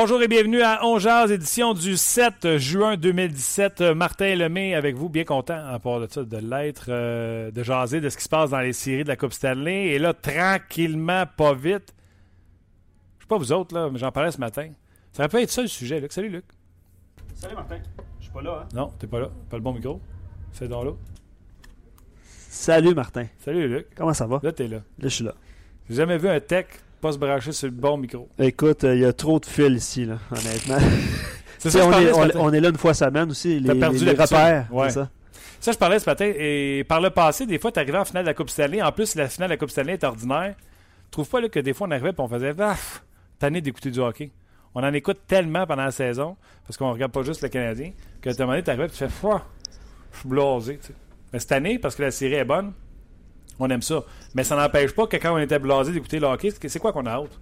Bonjour et bienvenue à On Jazz, édition du 7 juin 2017. Martin Lemay avec vous, bien content, à part de ça, de l'être, euh, de jaser de ce qui se passe dans les séries de la Coupe Stanley. Et là, tranquillement, pas vite. Je sais pas vous autres, là, mais j'en parlais ce matin. Ça aurait pu être ça le sujet, Luc. Salut, Luc. Salut Martin, je suis pas là. Hein? Non, t'es pas là. Pas le bon micro. C'est dans là. Salut Martin. Salut, Luc. Comment ça va? Là, t'es là. Là, je suis là. J'ai jamais vu un tech pas se brancher sur le bon micro. Écoute, il y a trop de fils ici, là, honnêtement. C'est ça, on, est, ce on- matin. on est là une fois semaine aussi. Les, T'as perdu les- les repères. Ouais. ça. Ça, je parlais ce matin, et par le passé, des fois, tu arrivais en finale de la Coupe Stanley. En plus, la finale de la Coupe Stanley est ordinaire. Tu trouves pas là, que des fois, on arrivait et on faisait Ah, tanné d'écouter du hockey. On en écoute tellement pendant la saison, parce qu'on regarde pas juste le Canadien, que à un moment donné, tu arrives et tu fais je suis blasé. Mais cette année, parce que la série est bonne, on aime ça. Mais ça n'empêche pas que quand on était blasé d'écouter le hockey, c'est quoi qu'on a hâte?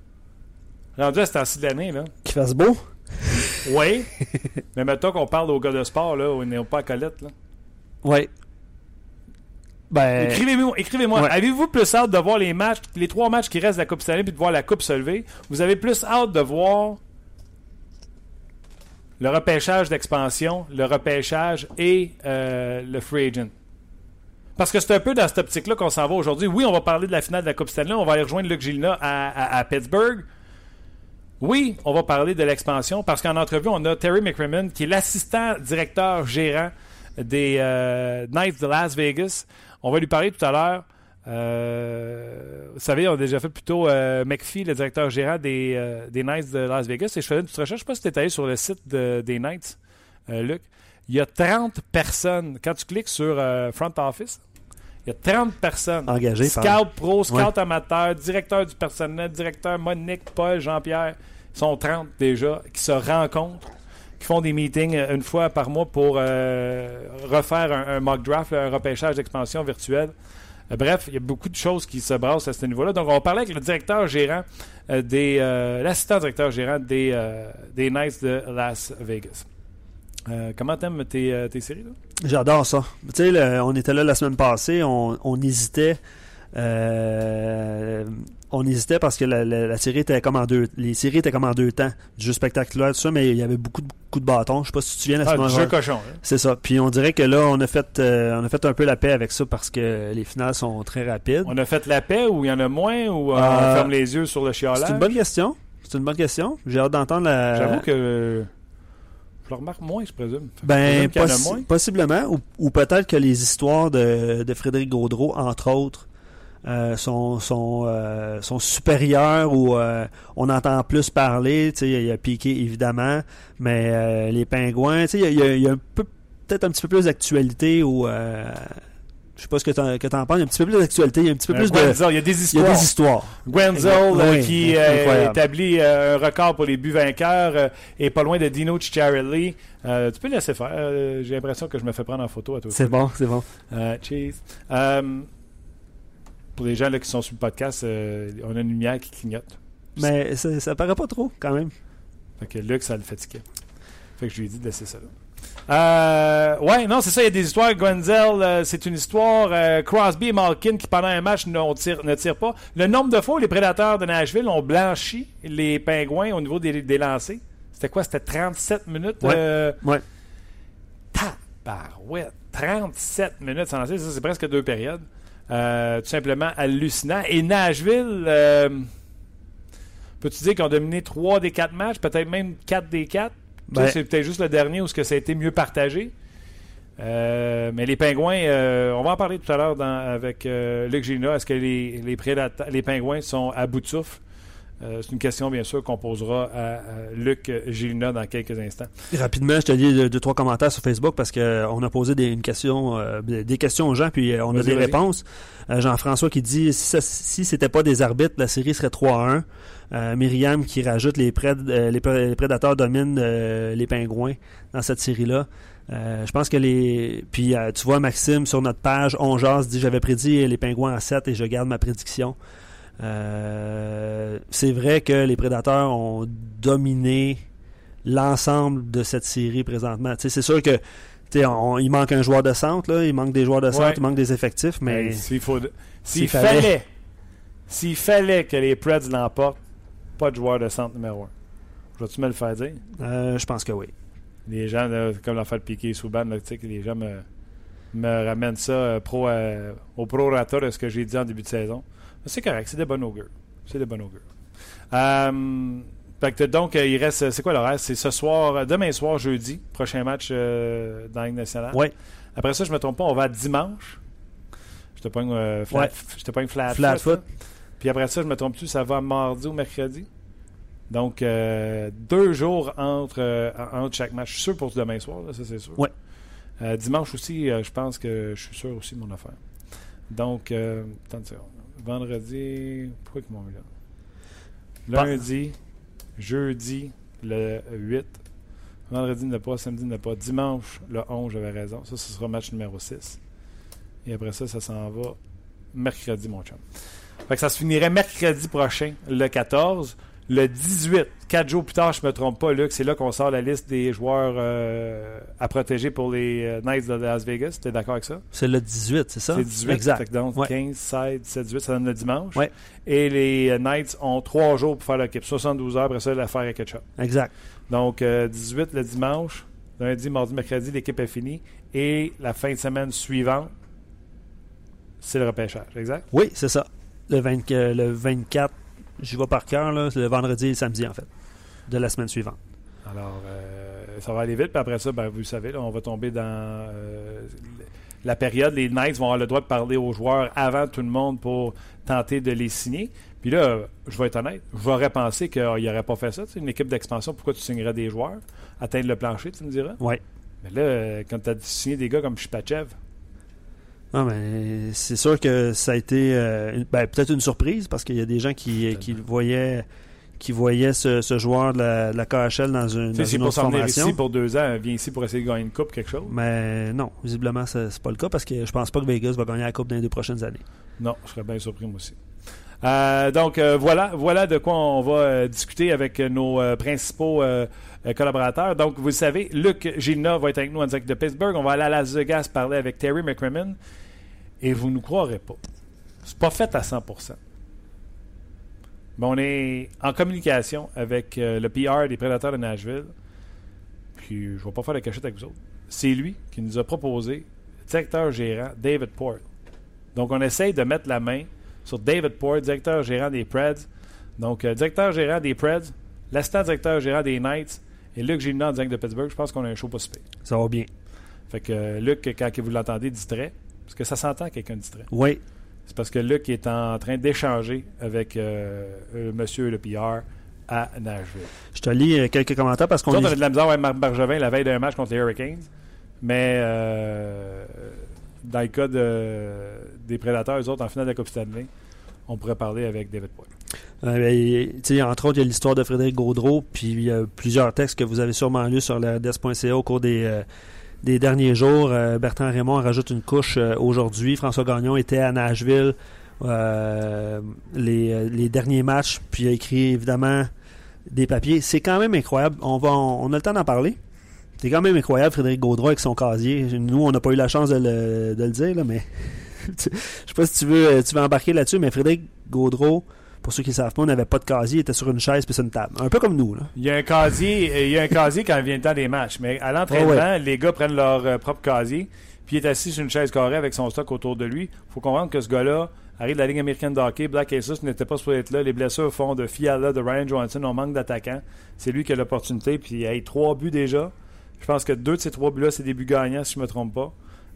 Rendu à ce temps-ci de l'année, là. Qu'il fasse beau? Oui. mais mettons qu'on parle aux gars de sport, là, où ils n'ont pas à Colette, là. Oui. Ben, Écrivez-moi, écrivez-moi. Ouais. avez-vous plus hâte de voir les matchs, les trois matchs qui restent de la Coupe Stanley puis de voir la Coupe se lever? Vous avez plus hâte de voir le repêchage d'expansion, le repêchage et euh, le free agent? Parce que c'est un peu dans cette optique-là qu'on s'en va aujourd'hui. Oui, on va parler de la finale de la Coupe Stanley. On va aller rejoindre Luc Gilna à, Pittsburgh. Oui, on va parler de l'expansion parce qu'en entrevue, on a Terry McCrimmon qui est l'assistant directeur gérant des euh, Knights de Las Vegas. On va lui parler tout à l'heure. Euh, vous savez, on a déjà fait plutôt euh, McPhee, le directeur gérant des, des Knights de Las Vegas. Et je faisais une petite recherche. Je ne sais pas si tu es allé sur le site de- des Knights, Luc. Il y a 30 personnes. Quand tu cliques sur Front Office, il y a 30 personnes. engagé par... Scout pro, scout amateur, directeur du personnel, directeur Monique, Paul, Jean-Pierre. Ils sont 30 déjà qui se rencontrent, qui font des meetings euh, une fois par mois pour euh, refaire un, un mock draft, un repêchage d'expansion virtuel. Euh, bref, il y a beaucoup de choses qui se brassent à ce niveau-là. Donc, on va parler avec le directeur gérant des. euh, l'assistant directeur gérant des, euh, des Knights de Las Vegas. Euh, comment t'aimes tes, euh, tes séries, là? J'adore ça. Tu sais, on était là la semaine passée, on, on hésitait. euh, on hésitait parce que la, la- la série était comme en deux. Les séries étaient comme en deux temps. Du jeu spectaculaire, tout ça, mais il y avait beaucoup de coups de bâton. Je sais pas si tu te souviens la Ah, semaine du jeu cochon. hein? C'est ça. Puis on dirait que là, on a fait, euh, on a fait un peu la paix avec ça parce que les finales sont très rapides. On a fait la paix ou il y en a moins ou euh, on ferme les yeux sur le chiolage? C'est une bonne question. C'est une bonne question. J'ai hâte d'entendre la. J'avoue que je le remarque moins, je présume. Ben, possi- moins. possiblement. Ou, ou peut-être que les histoires de, de Frédéric Gaudreau, entre autres, euh, sont, sont, euh, sont supérieures ou euh, on entend plus parler. Il y a Piqué, évidemment, mais euh, les Pingouins, il y a, y a- il y a un peu, peut-être un petit peu plus d'actualité ou. Je sais pas ce que t'en, que t'en penses. Il y a un petit peu plus d'actualité, il y a un petit peu Euh, plus de. Il y a des Il y a histoires. des histoires. Gwenzel, euh, Oui, qui euh, établit un record pour les buts vainqueurs, est pas loin de Dino Cicciarelli. Tu peux le laisser faire. J'ai l'impression que je me fais prendre en photo à toi. C'est bon, c'est bon. Cheese. Pour les gens là, qui sont sur le podcast, euh, on a une lumière qui clignote. Mais ça, ça paraît pas trop, quand même. Fait que Luc, ça le fatiguait. Fait que je lui ai dit de laisser ça là. Euh, ouais, non, c'est ça, il y a des histoires. Gwenzel, euh, c'est une histoire. euh, Crosby et Malkin qui, pendant un match, ne tirent, ne tirent pas. Le nombre de fois où les prédateurs de Nashville ont blanchi les pingouins au niveau des, des lancers, c'était quoi? C'était 37 minutes Ouais. euh, Ouais. Tabarouette. 37 minutes sans lancer, ça, c'est presque deux périodes. Tout simplement hallucinant. Et Nashville, peux-tu dire qu'ils ont dominé 3 des 4 matchs, peut-être même 4 des 4 Ben- C'est peut-être juste le dernier où ce que ça a été mieux partagé. Euh, mais les Pingouins, euh, on va en parler tout à l'heure avec euh, Luc Gina. Est-ce que les, les, les Pingouins sont à bout de souffle? Euh, c'est une question, bien sûr, qu'on posera à, Luc Gilina dans quelques instants. Rapidement, je te lis deux, trois commentaires sur Facebook parce qu'on a posé des, une question, des questions aux gens, puis on a des réponses. Jean-François qui dit si, si c'était pas des arbitres, la série serait 3 1. Myriam qui rajoute les, les, prédateurs dominent les pingouins dans cette série-là. je pense que les. Puis tu vois, Maxime, sur notre page, on jase, dit J'avais prédit les pingouins à 7 et je garde ma prédiction. Euh, c'est vrai que les Prédateurs ont dominé l'ensemble de cette série présentement. c'est sûr que il manque un joueur de centre, là, il manque des joueurs de centre, il manque des effectifs, mais. s'il faut, s'il fallait, s'il fallait que les Preds l'emportent, pas de joueur de centre numéro 1. Vas-tu me le faire dire? Euh, je pense que oui. Les gens, comme l'affaire de Piqué sous ban, les gens me, me ramènent ça euh, pro, au pro-rata de ce que j'ai dit en début de saison. C'est correct, c'est des bonnes augures. C'est des bonnes augures. Euh, donc, euh, il reste. C'est quoi l'horaire? C'est ce soir, euh, demain soir, jeudi, prochain match dans la Ligue nationale. Oui. Après ça, je ne me trompe pas, on va dimanche. Je te pogne flat, je te pogne flat, flat foot. Puis après ça, je me trompe plus, ça va mardi ou mercredi? Donc, deux jours entre, entre chaque match. Je suis sûr pour demain soir, ça c'est sûr. Oui. dimanche aussi, je pense que je suis sûr aussi de mon affaire. Donc, attends vendredi. Pourquoi ils m'ont mis là? Lundi, jeudi, le 8. Vendredi ne pas, samedi ne pas. Dimanche, le 11, j'avais raison. Ça, ce sera match numéro 6. Et après ça, ça s'en va mercredi, mon chum. Fait que ça se finirait mercredi prochain, le 14. Le 18, quatre jours plus tard, je ne me trompe pas, Luc, c'est là qu'on sort la liste des joueurs euh, à protéger pour les euh, Knights de Las Vegas. Tu es d'accord avec ça? C'est le 18, c'est ça? C'est 18, exact. donc 15, 16, 17, 18, ça donne le dimanche. Et les euh, Knights ont trois jours pour faire l'équipe. 72 heures, après ça, l'affaire est ketchup. Exact. Donc, 18 le dimanche, lundi, mardi, mercredi, l'équipe est finie. Et la fin de semaine suivante, c'est le repêchage, exact? Oui, c'est ça. Le, le 24 J'y vais par cœur, le vendredi et le samedi, en fait, de la semaine suivante. Alors, euh, ça va aller vite. Puis après ça, ben, vous le savez, on va tomber dans euh, la période. Les Knights vont avoir le droit de parler aux joueurs avant tout le monde pour tenter de les signer. Puis là, je vais être honnête, j'aurais pensé qu'il n'aurait pas fait ça. une équipe d'expansion, pourquoi tu signerais des joueurs? Atteindre le plancher, tu me diras? Oui. Mais là, quand tu as signé des gars comme Shipachev, non, mais c'est sûr que ça a été euh, ben, peut-être une surprise parce qu'il y a des gens qui, qui voyaient qui voyaient ce, joueur de la, KHL dans une, dans une autre formation. ici pour deux ans, vient ici pour essayer de gagner une coupe, quelque chose. Mais non, visiblement, c'est pas le cas parce que je pense pas que Vegas va gagner la coupe dans les deux prochaines années. Non, je serais bien surpris moi aussi. Euh, donc euh, voilà, voilà de quoi on va discuter avec nos principaux collaborateurs. Donc vous le savez, Luc Gilna va être avec nous en direct de Pittsburgh. On va aller à Las Vegas parler avec Terry McCrimmon. Et vous ne croirez pas. C'est pas fait à 100%. Mais on est en communication avec euh, le PR des Prédateurs de Nashville. Puis je ne vais pas faire la cachette avec vous autres. C'est lui qui nous a proposé directeur gérant David Port. Donc on essaye de mettre la main sur David Port, directeur gérant des Preds. Donc euh, directeur gérant des Preds, l'assistant directeur gérant des Knights et Luc Gilna en direct de Pittsburgh. Je pense qu'on a un show pas super. Ça va bien. Fait que euh, Luc, quand vous l'entendez distrait, parce que ça s'entend quelqu'un distrait. Oui. C'est parce que Luc est en train d'échanger avec euh, euh, monsieur le PR à Nashville. Je te lis quelques commentaires parce qu'on. On avait de la misère avec Marc Bergevin la veille d'un match contre les Hurricanes. Mais dans le cas des Prédateurs, eux autres, en finale de la Coupe Stanley, on pourrait parler avec David Poyle. Ben, entre autres, il y a l'histoire de Frédéric Gaudreau, puis il y a plusieurs textes que vous avez sûrement lus sur la RDS.ca au cours des, des derniers jours. Euh, Bertrand Raymond rajoute une couche euh, aujourd'hui. François Gagnon était à Nashville euh, les, derniers matchs, puis a écrit évidemment des papiers. C'est quand même incroyable. On, va, on, a le temps d'en parler. C'est quand même incroyable, Frédéric Gaudreau avec son casier. Nous, on n'a pas eu la chance de le, dire, mais je sais pas si tu veux, tu veux embarquer là-dessus, mais Frédéric Gaudreau, pour ceux qui ne savent pas, on n'avait pas de casier, il était sur une chaise puis sur une table. Un peu comme nous. Là. Il y a un casier, il y a un casier quand vient le temps des matchs. Mais à l'entraînement, les gars prennent leur euh, propre casier, puis il est assis sur une chaise carrée avec son stock autour de lui. Il faut comprendre que ce gars-là arrive de la Ligue américaine de hockey. Black Aces n'était pas supposé être là. Les blessures font de Fiala, de Ryan Johansson. On manque d'attaquants. C'est lui qui a l'opportunité. Puis il a trois buts déjà. Je pense que deux de ces trois buts-là, c'est des buts gagnants, si je ne me trompe pas.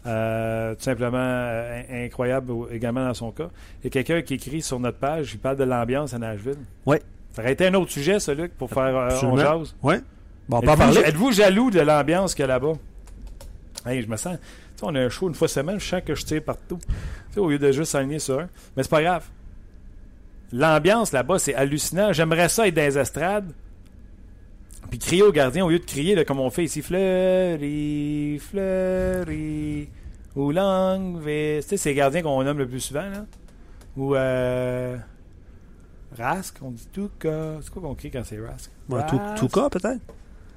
Euh, tout simplement euh, incroyable également dans son cas. Il y a quelqu'un qui écrit sur notre page, il parle de l'ambiance à Nashville. Oui. Ça aurait été un autre sujet, ça, Luc, pour faire euh, on jase. Ouais. Bon, on peut en Êtes-vous parler. êtes-vous jaloux de l'ambiance qu'il y a là-bas? Hey, je me sens. Tu sais, on a un show une fois semaine, je sens que je tire partout. Tu sais, au lieu de juste s'aligner sur un. Mais c'est pas grave. L'ambiance là-bas, c'est hallucinant. J'aimerais ça être dans les estrades. Puis crier aux gardiens au lieu de crier là, comme on fait ici. Fleury, Fleury, ou Langvis. Tu sais, c'est les gardiens qu'on nomme le plus souvent, là. Ou euh, Rask, on dit tout cas. C'est quoi qu'on crie quand c'est Rask? Ouais, cas, peut-être?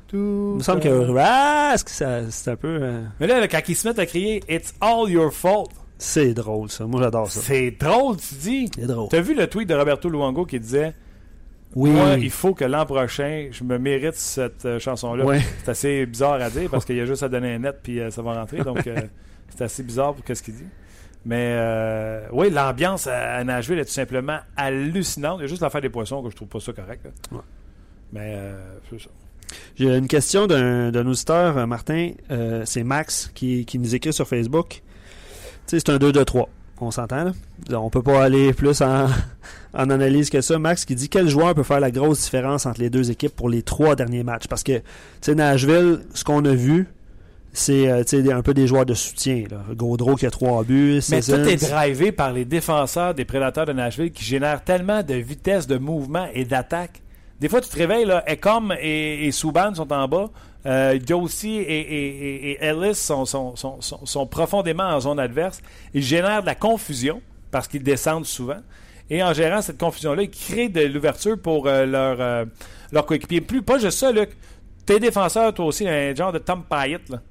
tout Il me semble que. Rask, c'est un peu. euh, Mais là, là, quand ils se mettent à crier It's all your fault, c'est drôle, ça. Moi, j'adore ça. c'est drôle, tu dis. C'est drôle. T'as vu le tweet de Roberto Luongo qui disait Oui. Moi, il faut que l'an prochain, je me mérite cette euh, chanson-là. Ouais. C'est assez bizarre à dire parce qu'il y a juste à donner un net puis euh, ça va rentrer. Donc, euh, c'est assez bizarre pour ce qu'il dit. Mais euh, oui, l'ambiance à, à Nashville est tout simplement hallucinante. Il y a juste l'affaire des poissons que je trouve pas ça correct. Ouais. Mais euh, c'est ça. J'ai une question d'un d'un auditeur, Martin. C'est Max qui, qui nous écrit sur Facebook. C'est un 2-2-3. On s'entend, là? On peut pas aller plus en, en analyse que ça. Max qui dit quel joueur peut faire la grosse différence entre les deux équipes pour les trois derniers matchs? Parce que, tu sais, Nashville, ce qu'on a vu, c'est euh, un peu des joueurs de soutien. Là. Gaudreau qui a trois buts. Mais tout est drivé par les défenseurs des prédateurs de Nashville qui génèrent tellement de vitesse de mouvement et d'attaque. Des fois, tu te réveilles, là, Ecom et, et Subban sont en bas. Euh, Josie et, et- et- et Ellis sont, sont- sont- sont- sont profondément en zone adverse. Ils génèrent de la confusion parce qu'ils descendent souvent. Et en gérant cette confusion-là, ils créent de l'ouverture pour euh, leur, euh, leur coéquipier. Plus, pas juste ça, Luc. Tes défenseurs, toi aussi, un genre de Tom Pyatt là,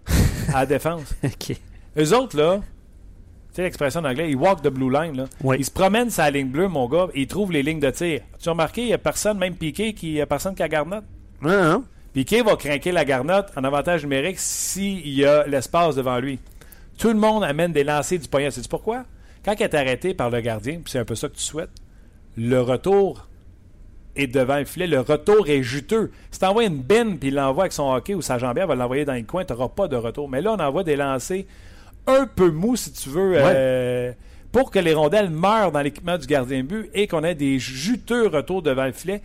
à la défense. Ok. Eux autres, là, tu sais l'expression en anglais, ils walk the blue line. Là. Oui. Ils se promènent sur la ligne bleue, mon gars, et ils trouvent les lignes de tir. Tu as remarqué, il n'y a personne, même Piqué, qui, il y a personne qui a. Non, non. Piqué va craquer la garnotte en avantage numérique s'il y a l'espace devant lui. Tout le monde amène des lancers du poignet. Sais-tu pourquoi? Quand il est arrêté par le gardien, puis c'est un peu ça que tu souhaites, le retour est devant le filet. Le retour est juteux. Si tu envoies une bine puis il l'envoie avec son hockey ou sa jambière va l'envoyer dans le coin, tu n'auras pas de retour. Mais là, on envoie des lancers un peu mous, si tu veux, euh, pour que les rondelles meurent dans l'équipement du gardien de but et qu'on ait des juteux retours devant le filet.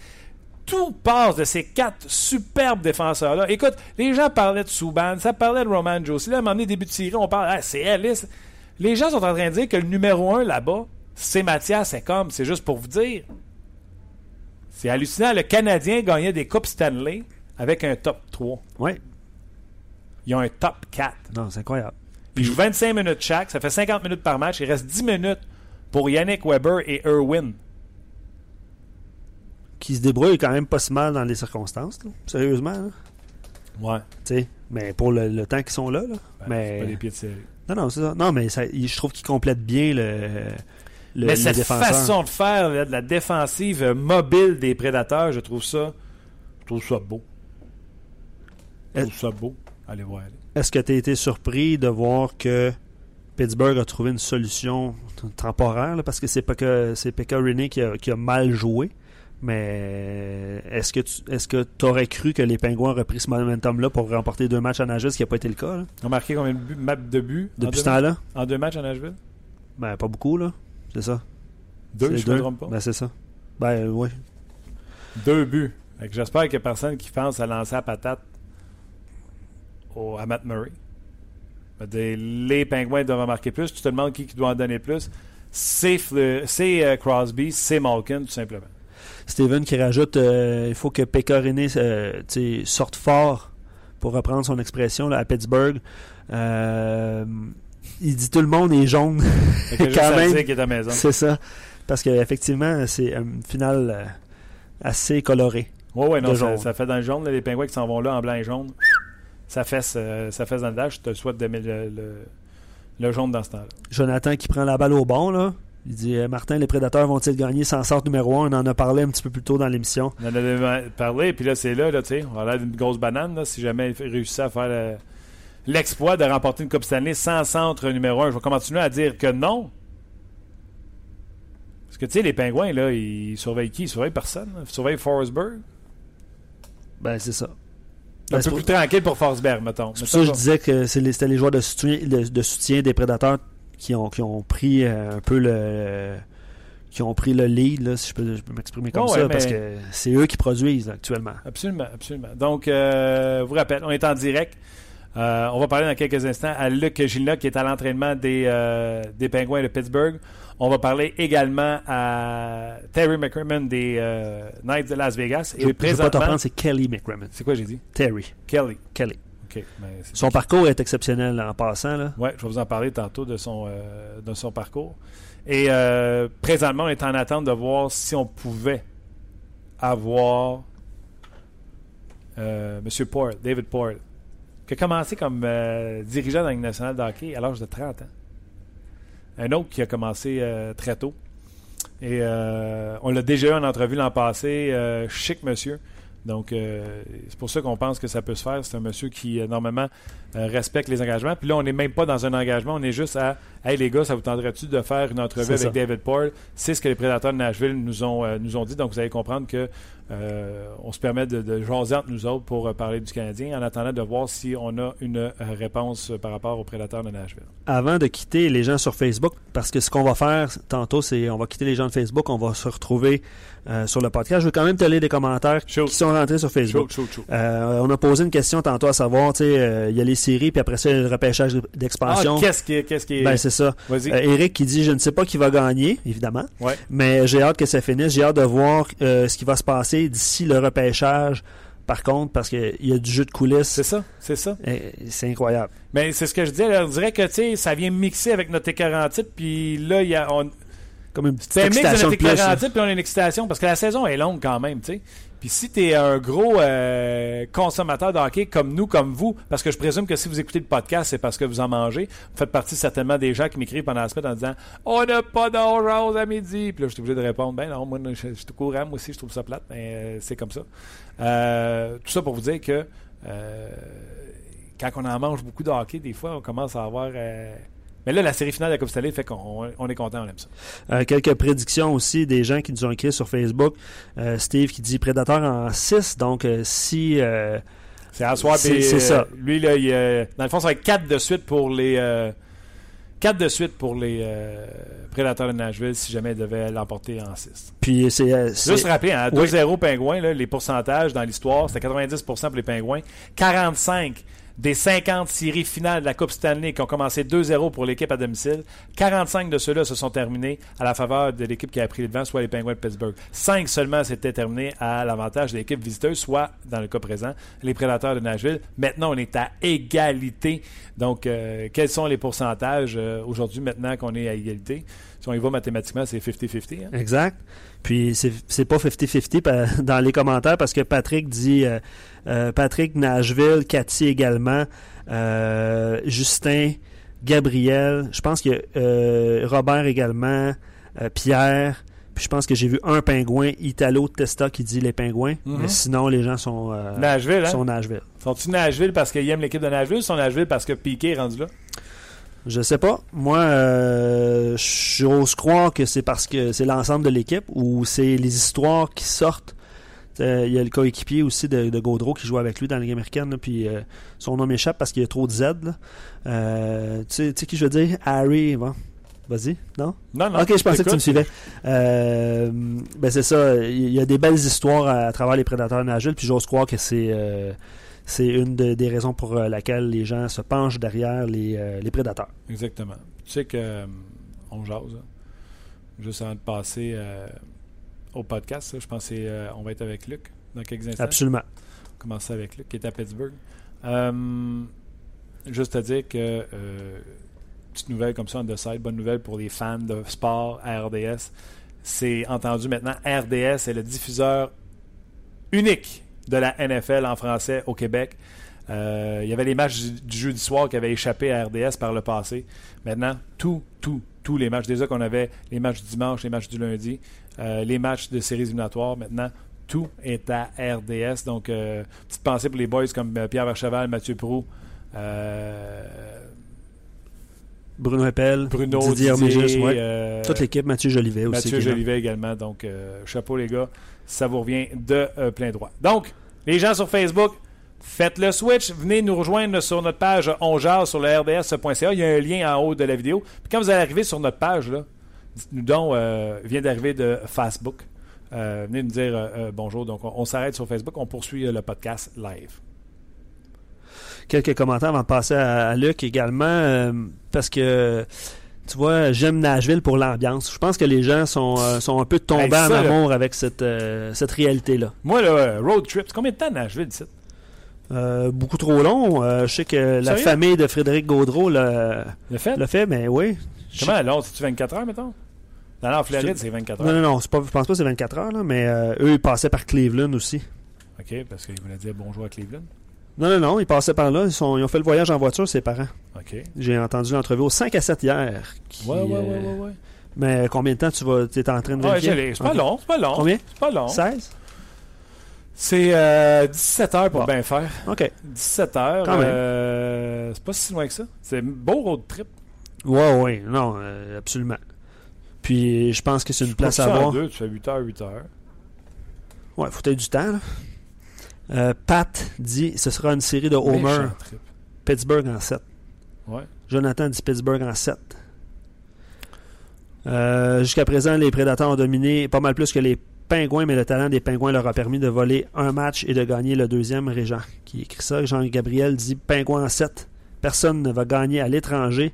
Tout passe de ces quatre superbes défenseurs-là. Écoute, les gens parlaient de Subban, ça parlait de Roman Josie. Là, à un moment donné, début de série, on parle, ah, c'est Ellis. Les gens sont en train de dire que le numéro un là-bas, c'est Mathias, c'est comme, c'est juste pour vous dire. C'est hallucinant. Le Canadien gagnait des Coupes Stanley avec un top 3. Ouais. Ils ont un top 4. Non, c'est incroyable. Ils jouent 25 minutes chaque. Ça fait 50 minutes par match. Il reste 10 minutes pour Yannick Weber et Irwin. Qui se débrouille quand même pas si mal dans les circonstances, là. sérieusement. là. Ouais. Tu sais, mais pour le, le temps qu'ils sont là, là. Ben, mais C'est pas des pieds de série. non, non, c'est ça. Non, mais ça, il- je trouve qu'ils complètent bien le, le, Mais le cette défenseur. façon de faire là, de la défensive euh, mobile des prédateurs, je trouve ça. Je trouve ça beau. Je trouve ça beau. Allez voir. allez. Est-ce que tu as été surpris de voir que Pittsburgh a trouvé une solution t- temporaire là, parce que c'est pas que c'est Pekka Rinne qui a, qui a mal joué. Mais est-ce que tu est-ce que aurais cru que les Pingouins auraient pris ce momentum-là pour remporter deux matchs à Nashville, ce qui n'a pas été le cas là, Remarquez combien de buts, de buts en depuis deux ce temps-là? En deux matchs à Nashville? Ben pas beaucoup là, c'est ça. Deux, je me trompe pas. Ben c'est ça. Ben oui. Deux buts. J'espère qu'il n'y a personne qui pense à lancer la patate au, à Matt Murray. Dire, Les Pingouins doivent en marquer plus. Tu te demandes qui, qui doit en donner plus. C'est c'est, euh, Crosby, c'est Malkin, tout simplement. Steven qui rajoute euh, il faut que Pecorine euh, sorte fort pour reprendre son expression là, à Pittsburgh. Euh, il dit tout le monde est jaune. Quand même. c'est ça. Parce qu'effectivement, c'est une finale assez colorée. Ouais, ouais, non, ça, fait dans le jaune. là, les Pingouins qui s'en vont là en blanc et jaune. Ça fesse, euh, ça fesse dans le dash. Je te souhaite d'aimer le, le, le jaune dans ce temps-là. Jonathan qui prend la balle au bon, là. Il dit euh, Martin, les prédateurs vont-ils gagner sans sorte numéro 1 On en a parlé un petit peu plus tôt dans l'émission. On en avait parlé, puis là, c'est là, là tu sais, on a l'air d'une grosse banane, là, si jamais il réussit à faire le- l'exploit de remporter une Coupe Stanley sans centre numéro un. Je vais continuer à dire que non. Parce que, tu sais, les pingouins, là, ils surveillent qui? Ils surveillent personne. là. Ils surveillent Forsberg. Ben, c'est ça. Un Ben, c'est peu pour, plus tranquille pour Forsberg, mettons. c'est pour ça que je disais que les- c'était les joueurs de soutien, de, de soutien des prédateurs qui ont, qui ont pris euh, un peu le. qui ont pris le lead, là, si je peux, m'exprimer comme ça, parce que c'est eux qui produisent actuellement. Absolument, absolument. Donc, euh, vous rappelle, on est en direct. Euh, on va parler dans quelques instants à Luc Gilna, qui est à l'entraînement des, euh, des Penguins de Pittsburgh. On va parler également à Terry McCrimmon des Knights de Las Vegas. Et je pas t'en c'est Kelly McCrimmon. C'est quoi j'ai dit? Terry. Kelly. Kelly. Ben, son parcours est exceptionnel en passant. Oui, je vais vous en parler tantôt de son, de son parcours. Et euh, présentement, on est en attente de voir si on pouvait avoir euh, M. Port, David Port, qui a commencé comme euh, dirigeant dans la nationale de hockey à l'âge de 30 ans. Un autre qui a commencé très tôt. Et on l'a déjà eu en entrevue l'an passé. chic monsieur. Donc, c'est pour ça qu'on pense que ça peut se faire. C'est un monsieur qui, normalement, respecte les engagements. Puis là, on n'est même pas dans un engagement. On est juste à Hey les gars, ça vous tendrait-tu de faire une entrevue avec David Paul C'est ce que les prédateurs de Nashville nous ont, euh, nous ont dit. Donc vous allez comprendre que euh, on se permet de, de jaser entre nous autres pour euh, parler du Canadien en attendant de voir si on a une réponse par rapport aux prédateurs de Nashville. Avant de quitter les gens sur Facebook, parce que ce qu'on va faire tantôt, c'est on va quitter les gens de Facebook, on va se retrouver sur le podcast. Je vais quand même te lire des commentaires qui sont rentrés sur Facebook. on a posé une question tantôt à savoir, tu sais, il y a les séries, puis après ça, il y a le repêchage d'expansion. Ah, qu'est-ce qui, qu'est-ce qui ben, c'est ça. Euh, Eric qui dit Je ne sais pas qui va gagner, évidemment. Mais j'ai hâte que ça finisse. J'ai hâte de voir euh, ce qui va se passer d'ici le repêchage. Par contre, parce qu'il y a du jeu de coulisses. C'est ça, c'est ça. C'est incroyable. Mais c'est ce que je dis. on dirait que ça vient mixer avec notre écœurant puis là, il y a. Comme une petite excitation de notre puis on a une excitation, parce que la saison est longue quand même, tu sais. Puis si tu es un gros euh, consommateur de hockey comme nous, comme vous, parce que je présume que si vous écoutez le podcast, c'est parce que vous en mangez, vous faites partie certainement des gens qui m'écrivent pendant la semaine en disant On n'a pas d'orange à midi. Puis là, je suis obligé de répondre Ben non, moi, je, suis au courant, moi aussi, je trouve ça plate, mais euh, c'est comme ça. Euh, tout ça pour vous dire que quand on en mange beaucoup de hockey, des fois, on commence à avoir mais là, la série finale de la Coupe Stanley fait qu'on est content, on aime ça. Euh, quelques prédictions aussi des gens qui nous ont écrit sur Facebook. Euh, Steve qui dit Prédateur en 6. Donc, euh, si. c'est à soir. C'est ça. Lui, là, il, dans le fond, ça va être 4 de suite pour les. 4 de suite pour les Prédateurs de Nashville si jamais ils devaient l'emporter en 6. Puis c'est. Juste rappeler, hein, 2-0 Pingouins, les pourcentages dans l'histoire, c'était 90% pour les Pingouins, 45 des 50 séries finales de la Coupe Stanley qui ont commencé 2-0 pour l'équipe à domicile, 45 de ceux-là se sont terminés à la faveur de l'équipe qui a pris le devant, soit les Penguins de Pittsburgh. 5 seulement s'étaient terminés à l'avantage de l'équipe visiteuse, soit, dans le cas présent, les Prédateurs de Nashville. Maintenant, on est à égalité. Donc, euh, quels sont les pourcentages euh, aujourd'hui, maintenant qu'on est à égalité? Si on y va mathématiquement, c'est 50-50. Hein? Exact. Puis c'est pas 50-50 dans les commentaires parce que Patrick dit euh, euh, Patrick Nashville, Cathy également, euh, Justin, Gabriel, je pense que Robert également, Pierre. Puis je pense que j'ai vu un pingouin, Italo Testa, qui dit les pingouins. Mhm. Mais sinon, les gens sont, Nashville. Hein? sont Nashville. Sont-ils Nashville parce qu'ils aiment l'équipe de Nashville ou sont Nashville parce que Piquet est rendu là? Je sais pas. Moi, euh, j'ose croire que c'est parce que c'est l'ensemble de l'équipe ou c'est les histoires qui sortent. Euh, il y a le coéquipier aussi de, de, Gaudreau qui joue avec lui dans la Ligue américaine, puis euh, son nom m'échappe parce qu'il y a trop de Z. Euh, tu, sais, qui je veux dire? Harry, bon. Vas-y, non? Non, non. Ok, je pensais que tu me suivais. ben c'est ça. Il y a des belles histoires à, travers les prédateurs nageants, puis j'ose croire que c'est c'est une des raisons pour euh, laquelle les gens se penchent derrière les, euh, les prédateurs. Exactement. Tu sais que euh, on jase. Hein. Juste avant de passer au podcast, je pense qu'on va être avec Luc dans quelques instants. Absolument. On va commencer avec Luc qui est à Pittsburgh. juste à dire que petite nouvelle comme ça on the side, bonne nouvelle pour les fans de sport à RDS. C'est entendu maintenant, RDS est le diffuseur unique de la NFL en français au Québec. Euh, il y avait les matchs du, jeudi soir qui avaient échappé à RDS par le passé. Maintenant, tout, tout, tous les matchs. Déjà qu'on avait les matchs du dimanche, les matchs du lundi, euh, les matchs de séries éliminatoires. Maintenant, tout est à RDS. Donc, euh, petite pensée pour les boys comme Pierre Vercheval, Mathieu Prou. Bruno Appel, Bruno Didier, Didier Toute l'équipe, Mathieu Jolivet aussi. Mathieu Jolivet également. Donc, chapeau les gars ça vous revient de euh, plein droit. Donc, les gens sur Facebook, faites le switch. Venez nous rejoindre sur notre page On sur le rds.ca. Il y a un lien en haut de la vidéo. Puis quand vous allez arriver sur notre page, dites-nous donc, vient d'arriver de Facebook. venez nous dire bonjour. Donc, on, s'arrête sur Facebook. On poursuit le podcast live. Quelques commentaires avant de passer à, Luc également, parce que tu vois, j'aime Nashville pour l'ambiance. Je pense que les gens sont, sont un peu tombés en amour avec cette, cette réalité-là. Moi, le road trip, c'est combien de temps Nashville, ici? Euh, beaucoup trop long. Euh, je sais que la famille de Frédéric Gaudreau l'a fait? Le fait, mais oui. Comment long? C'est-tu 24 heures, mettons? Non, en Floride, c'est 24 heures. Non, non, non. Pas, je pense pas que c'est 24 heures, là, mais euh, eux, ils passaient par Cleveland aussi. OK, parce qu'ils voulaient dire bonjour à Cleveland. Non, non, non. Ils passaient par là. Ils, sont, ils ont fait le voyage en voiture, ses parents. OK. J'ai entendu l'entrevue au 5 à 7 hier. Qui, ouais, ouais, ouais, ouais, ouais. Mais combien de temps tu vas, es en train de vérifier? Ouais, c'est pas long, c'est pas long. Combien? C'est pas long. 16? C'est euh, 17 heures pour bien faire. OK. 17 heures. Euh, c'est pas si loin que ça. C'est un beau road trip. Ouais, ouais. Non, euh, absolument. Puis je pense que c'est une place à voir. Deux, tu fais 8 heures, 8 heures. Ouais, faut être du temps. Là. Euh, Pat dit ce sera une série de Homer. Pittsburgh en 7. Ouais. Jonathan dit Pittsburgh en 7. Jusqu'à présent, les Prédateurs ont dominé pas mal plus que les Pingouins, mais le talent des Pingouins leur a permis de voler un match et de gagner le deuxième. Régent qui écrit ça. Jean-Gabriel dit Pingouins en 7. Personne ne va gagner à l'étranger.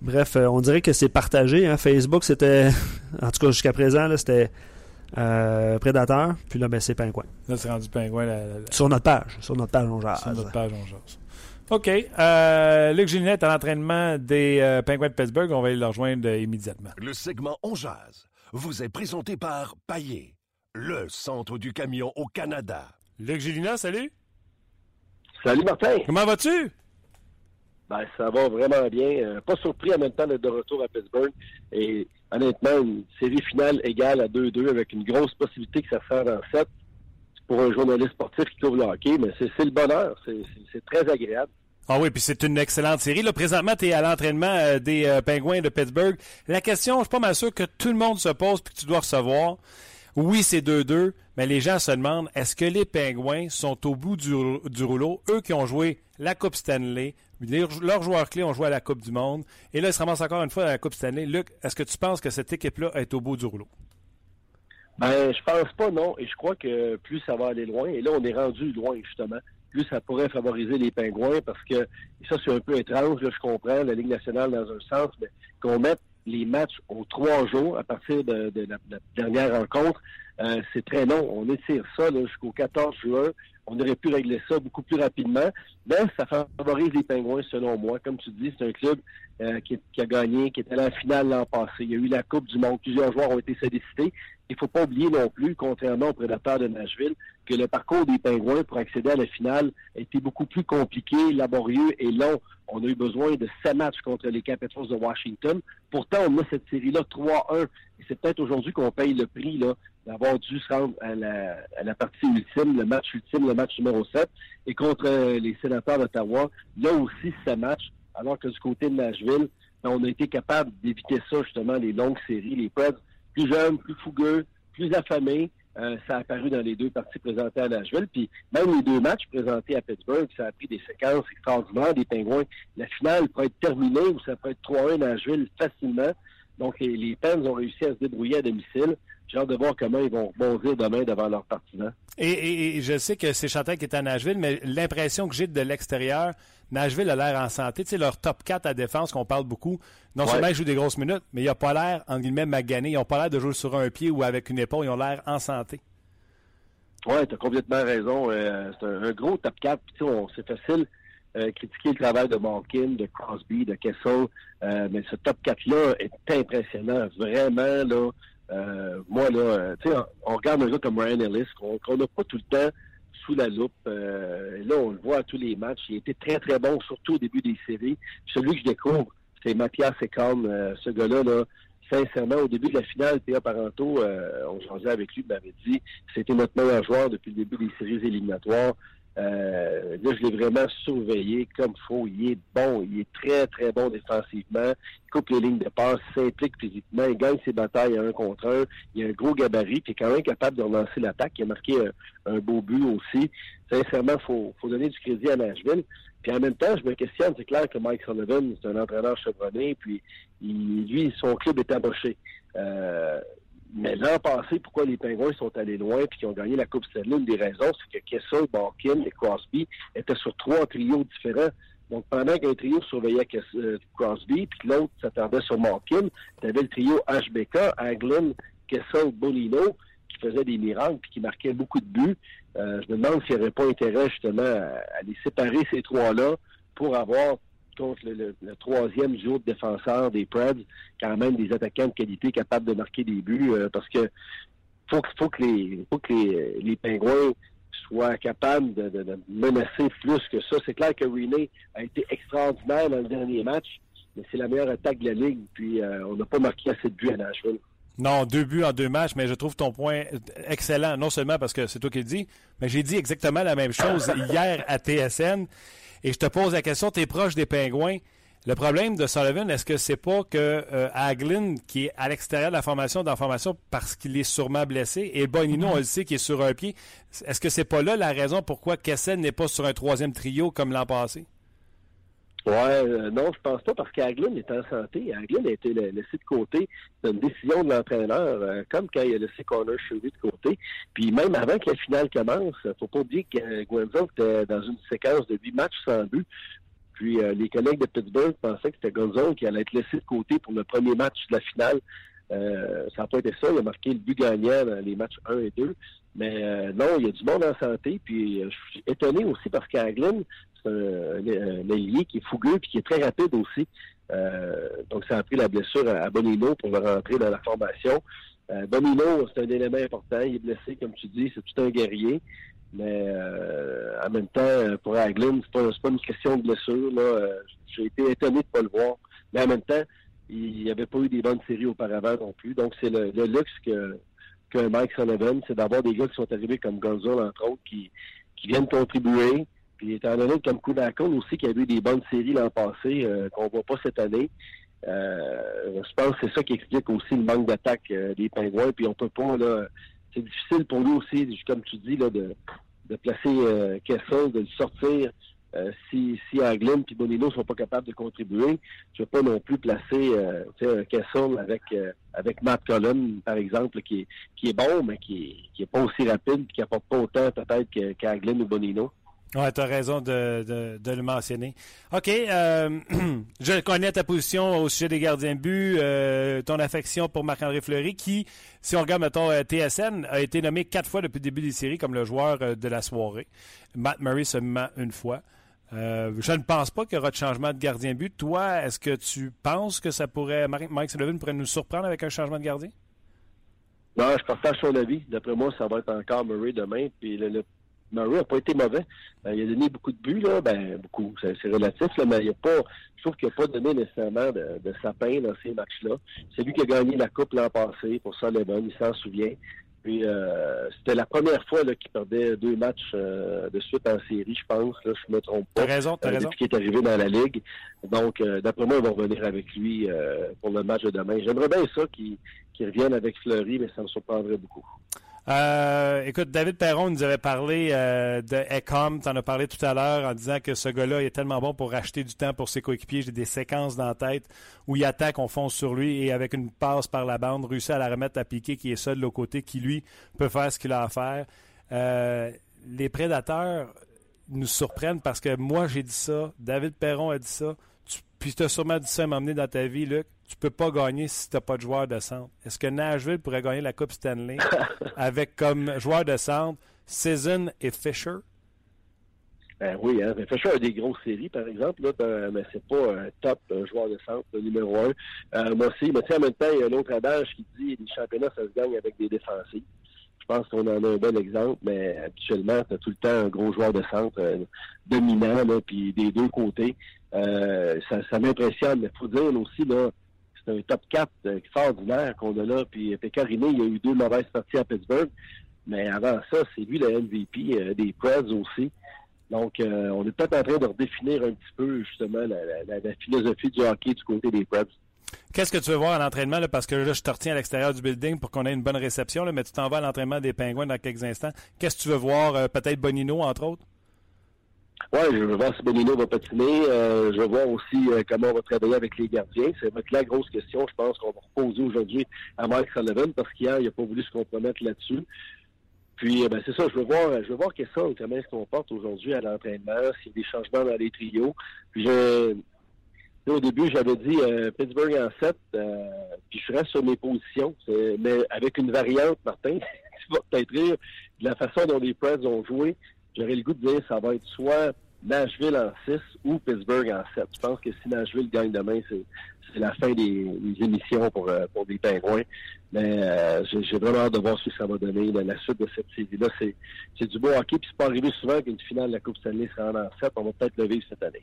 Bref, euh, on dirait que c'est partagé. Hein. Facebook, c'était, en tout cas jusqu'à présent, c'était euh, Prédateur. Puis là, ben, c'est Pingouin. Là, c'est rendu Pingouin. Sur notre page. Sur notre page, on jase. Sur notre page, on jase. OK. Euh, Luc Gillinette à l'entraînement des euh, Pingouins de Pittsburgh. On va aller le rejoindre immédiatement. Le segment On jase vous est présenté par Paillé, le centre du camion au Canada. Luc Gélina, salut. Salut Martin. Comment vas-tu? Ben, ça va vraiment bien. Euh, pas surpris en même temps d'être de retour à Pittsburgh. Et honnêtement, une série finale égale à 2-2 avec une grosse possibilité que ça fasse en 7 pour un journaliste sportif qui couvre le hockey. Mais c'est le bonheur. C'est très agréable. Ah oui, puis c'est une excellente série. Là, présentement, tu es à l'entraînement euh, des euh, Pingouins de Pittsburgh. La question, je suis pas mal sûr que tout le monde se pose puis que tu dois recevoir. Oui, c'est 2-2, mais les gens se demandent est-ce que les Pingouins sont au bout du, rouleau? Eux qui ont joué la Coupe Stanley, leurs joueurs clés ont joué à la Coupe du Monde, et là, ils se ramassent encore une fois à la Coupe Stanley. Luc, est-ce que tu penses que cette équipe-là est au bout du rouleau? Ben, je pense pas, non. Et je crois que plus ça va aller loin, et là, on est rendu loin, justement plus ça pourrait favoriser les pingouins parce que, et ça c'est un peu étrange, je comprends, la Ligue nationale dans un sens, mais qu'on mette les matchs aux trois jours à partir de, la, dernière rencontre, euh, c'est très long. On étire ça jusqu'au 14 juin. On aurait pu régler ça beaucoup plus rapidement. Mais ça favorise les Pingouins, selon moi. Comme tu dis, c'est un club euh, qui, a gagné, qui était à la finale l'an passé. Il y a eu la Coupe du Monde. Plusieurs joueurs ont été sollicités. Il ne faut pas oublier non plus, contrairement aux prédateurs de Nashville, que le parcours des Pingouins pour accéder à la finale a été beaucoup plus compliqué, laborieux et long. On a eu besoin de sept matchs contre les Capitals de Washington. Pourtant, on a cette série-là 3-1. Et c'est peut-être aujourd'hui qu'on paye le prix là, d'avoir dû se rendre à la, partie ultime, le match ultime, le match numéro 7. Et contre euh, les sénateurs d'Ottawa, là aussi, c'est match, alors que du côté de Nashville, ben, on a été capable d'éviter ça, justement, les longues séries, les Preds plus jeunes, plus fougueux, plus affamés. Euh, ça a apparu dans les deux parties présentées à Nashville. Puis même les deux matchs présentés à Pittsburgh, ça a pris des séquences extraordinaires des Pingouins. La finale pourrait être terminée ou ça pourrait être 3-1 à Nashville facilement. Donc les, les ont réussi à se débrouiller à domicile. J'ai hâte de voir comment ils vont rebondir demain devant leurs partisans. Et, je sais que c'est Chantal qui est à Nashville, mais l'impression que j'ai de l'extérieur, Nashville a l'air en santé. Tu sais, leur top 4 à défense, qu'on parle beaucoup, non seulement ils jouent des grosses minutes, mais ils n'ont pas l'air, en guillemets, magané. Ils n'ont pas l'air de jouer sur un pied ou avec une épaule. Ils ont l'air en santé. Oui, tu as complètement raison. Euh, c'est un, gros top 4. C'est facile euh, critiquer le travail de Malkin, de Crosby, de Kessel, euh, mais ce top 4-là est impressionnant. Vraiment, là, euh, moi, là, euh, tu sais, on, regarde un gars comme Ryan Ellis, qu'on n'a pas tout le temps sous la loupe. Euh, là, on le voit à tous les matchs. Il était très, très bon, surtout au début des séries. Celui que je découvre, c'est Mathias Ekam. ce gars-là, là, sincèrement, au début de la finale, Théa Parento, on changeait avec lui, il m'avait dit c'était notre meilleur joueur depuis le début des séries éliminatoires. Euh, là, je l'ai vraiment surveillé comme faut. Il est bon, il est très, très bon défensivement. Il coupe les lignes de passe, s'implique physiquement, il gagne ses batailles à un contre un. Il a un gros gabarit, puis il est quand même capable de relancer l'attaque. Il a marqué un, beau but aussi. Sincèrement, il faut, faut donner du crédit à Nashville. Puis en même temps, je me questionne, c'est clair que Mike Sullivan, c'est un entraîneur chevronné, puis lui, son club est amoché. Euh, mais l'an passé, pourquoi les Pingouins sont allés loin et qu'ils ont gagné la Coupe Stanley, une des raisons, c'est que Kessel, Barkin et Crosby étaient sur trois trios différents. Donc, pendant qu'un trio surveillait euh, Crosby, puis l'autre s'attendait sur Malkin, tu avais le trio HBK, Anglin, Kessel, Bonino, qui faisait des miracles puis qui marquait beaucoup de buts. Euh, je me demande s'il n'y aurait pas intérêt justement à, les séparer ces trois-là pour avoir contre le, troisième duo de défenseurs des Preds, quand même des attaquants de qualité capables de marquer des buts, euh, parce que faut, faut que les faut que les, pingouins soient capables de, menacer plus que ça. C'est clair que René a été extraordinaire dans le dernier match, mais c'est la meilleure attaque de la Ligue, puis euh, on n'a pas marqué assez de buts à Nashville. Non, deux buts en deux matchs, mais je trouve ton point excellent, non seulement parce que c'est toi qui le dis, mais j'ai dit exactement la même chose hier à TSN. Et je te pose la question, tu es proche des Pingouins. Le problème de Sullivan, est-ce que c'est pas que euh, Aglin, qui est à l'extérieur de la formation, dans la formation, parce qu'il est sûrement blessé, et Bonino, on le sait, qui est sur un pied, est-ce que c'est pas là la raison pourquoi Kessel n'est pas sur un troisième trio comme l'an passé? Ouais, euh, non, je pense pas parce qu'Aglin est en santé. Aglin a été laissé de côté. C'est une décision de l'entraîneur, euh, comme quand il a laissé Connor de côté. Puis même avant que la finale commence, faut pas oublier que Gwenzo était dans une séquence de huit matchs sans but. Puis euh, les collègues de Pittsburgh pensaient que c'était Gonzalo qui allait être laissé de côté pour le premier match de la finale. ça n'a pas été ça. Il a marqué le but gagnant dans les matchs 1 et 2. Mais non, il y a du monde en santé. Puis je suis étonné aussi parce qu'Aglin, un, ailier qui est fougueux et qui est très rapide aussi. Euh, donc, ça a pris la blessure à, Bonino pour le rentrer dans la formation. Euh, Bonino, c'est un élément important. Il est blessé, comme tu dis, c'est tout un guerrier. Mais euh, en même temps, pour Aglin, c'est pas, pas une question de blessure. J'ai été étonné de ne pas le voir. Mais en même temps, il n'y avait pas eu des bonnes séries auparavant non plus. Donc, c'est le, luxe que, que Mike Sullivan, c'est d'avoir des gars qui sont arrivés comme Gonzalo, entre autres, qui, qui viennent contribuer, puis étant donné comme Koudakon aussi qui a eu des bonnes séries l'an passé, euh, qu'on voit pas cette année, euh, je pense que c'est ça qui explique aussi le manque d'attaque euh, des Pingouins. Puis on peut pas là. C'est difficile pour nous aussi, comme tu dis, là, de, de placer Kessel, de le sortir. si, si Anglin et Bonino sont pas capables de contribuer, je ne veux pas non plus placer euh, Kessel avec avec Matt Cullen, par exemple, qui est, qui est bon, mais qui est, pas aussi rapide qui apporte pas autant peut-être qu'Anglin ou Bonino. Oui, tu as raison de, de, le mentionner. OK, euh, je connais ta position au sujet des gardiens de but, euh, ton affection pour Marc-André Fleury, qui, si on regarde, mettons, euh, TSN, a été nommé quatre fois depuis le début des séries comme le joueur de la soirée. Matt Murray seulement une fois. je ne pense pas qu'il y aura de changement de gardien de but. Toi, est-ce que tu penses que ça pourrait, Mike Sullivan pourrait nous surprendre avec un changement de gardien? Non, je partage son avis. D'après moi, ça va être encore Murray demain. Puis le Murray n'a pas été mauvais. Euh, il a donné beaucoup de buts, là. Ben, beaucoup. C'est relatif, là, mais il a pas. Je trouve qu'il n'a pas donné nécessairement de, de sapin dans ces matchs-là. C'est lui qui a gagné la Coupe l'an passé pour ça, Sullivan, il s'en souvient. Puis euh, c'était la première fois qu'il perdait deux matchs euh, de suite en série, je pense. Là, je me trompe pas. T'as raison, t'as raison. Depuis qu'il est arrivé dans la Ligue. Donc, d'après moi, ils vont revenir avec lui pour le match de demain. J'aimerais bien ça qu'il revienne avec Fleury, mais ça me surprendrait beaucoup. Euh, écoute, David Perron nous avait parlé euh, de Ecom. Tu en as parlé tout à l'heure en disant que ce gars-là est tellement bon pour racheter du temps pour ses coéquipiers. J'ai des séquences dans la tête où il attaque, on fonce sur lui et avec une passe par la bande, réussit à la remettre à piquer qui est seul de l'autre côté, qui lui peut faire ce qu'il a à faire. Euh, les prédateurs nous surprennent parce que moi j'ai dit ça, David Perron a dit ça, puis tu as sûrement dit ça à m'emmener dans ta vie, Luc tu peux pas gagner si tu n'as pas de joueur de centre. Est-ce que Nashville pourrait gagner la Coupe Stanley avec comme joueur de centre Season et Fisher? Ben oui, hein. Fisher a des grosses séries, par exemple, là, ben, mais c'est pas un top joueur de centre, le numéro un. Euh, moi aussi, mais en même temps, il y a un autre adage qui dit que les championnats, ça se gagne avec des défensifs. Je pense qu'on en a un bon exemple, mais habituellement, tu as tout le temps un gros joueur de centre euh, dominant, puis des deux côtés. Euh, ça, ça m'impressionne, mais il faut dire aussi, là, c'est un top 4 euh, extraordinaire qu'on a là. Puis Pécariné, il y a eu deux mauvaises parties à Pittsburgh. Mais avant ça, c'est lui le MVP euh, des Preds aussi. Donc, euh, on est peut-être en train de redéfinir un petit peu, justement, la, philosophie du hockey du côté des Preds. Qu'est-ce que tu veux voir à l'entraînement? Parce que là, je te retiens à l'extérieur du building pour qu'on ait une bonne réception, mais tu t'en vas à l'entraînement des Pingouins dans quelques instants. Qu'est-ce que tu veux voir? Peut-être Bonino, entre autres? Oui, je veux voir si Benino va patiner. Euh, je veux voir aussi euh, comment on va travailler avec les gardiens. C'est la grosse question, je pense, qu'on va reposer aujourd'hui à Mike Sullivan parce qu'hier, il n'a pas voulu se compromettre là-dessus. Puis, euh, ben, c'est ça, je veux voir, je veux voir ça, comment est-ce qu'on porte aujourd'hui à l'entraînement, s'il y a des changements dans les trios. Puis, au début, j'avais dit Pittsburgh en 7, puis je reste sur mes positions, mais avec une variante, Martin, tu vas peut-être rire, de la façon dont les Preds ont joué j'aurais le goût de dire ça va être soit Nashville en 6 ou Pittsburgh en 7. Je pense que si Nashville gagne demain, c'est, la fin des, émissions pour, euh, pour des pingouins. Mais euh, j'ai, vraiment hâte de voir ce que ça va donner. La, suite de cette série-là, c'est, du beau hockey. Puis c'est pas arrivé souvent qu'une finale de la Coupe Stanley se en 7. On va peut-être le vivre cette année.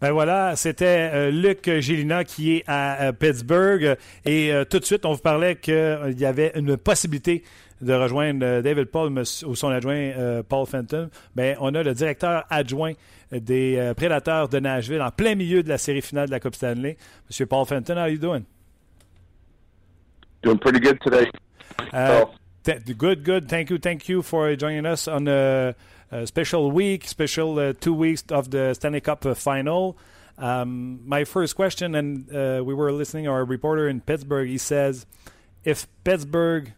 Ben voilà, c'était euh, Luc Gélina qui est à, Pittsburgh. Et tout de suite, on vous parlait qu'il y avait une possibilité de rejoindre euh, David Paul ou son adjoint euh, Paul Fenton, ben, on a le directeur adjoint des euh, Prédateurs de Nashville en plein milieu de la série finale de la Coupe Stanley. Monsieur Paul Fenton, how are you doing? Doing pretty good today. Uh, good, good. Thank you, thank you for joining us on a, a special week, special uh, two weeks of the Stanley Cup final. Um, my first question, and uh, we were listening our reporter in Pittsburgh. He says, if Pittsburgh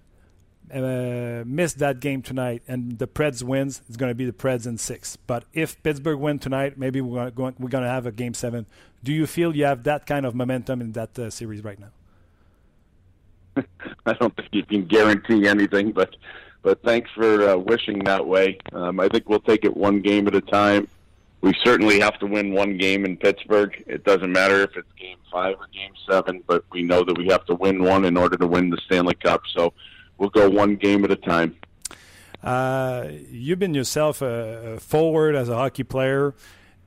uh, miss that game tonight and the Preds wins, it's going to be the Preds in six. But if Pittsburgh win tonight, maybe we're going we're going to have a game seven. Do you feel you have that kind of momentum in that uh, series right now? I don't think you can guarantee anything, but but thanks for uh, wishing that way. Um, I think we'll take it one game at a time. We certainly have to win one game in Pittsburgh. It doesn't matter if it's game five or game seven, but we know that we have to win one in order to win the Stanley Cup. So we'll go one game at a time. Uh, you've been yourself a, forward as a hockey player,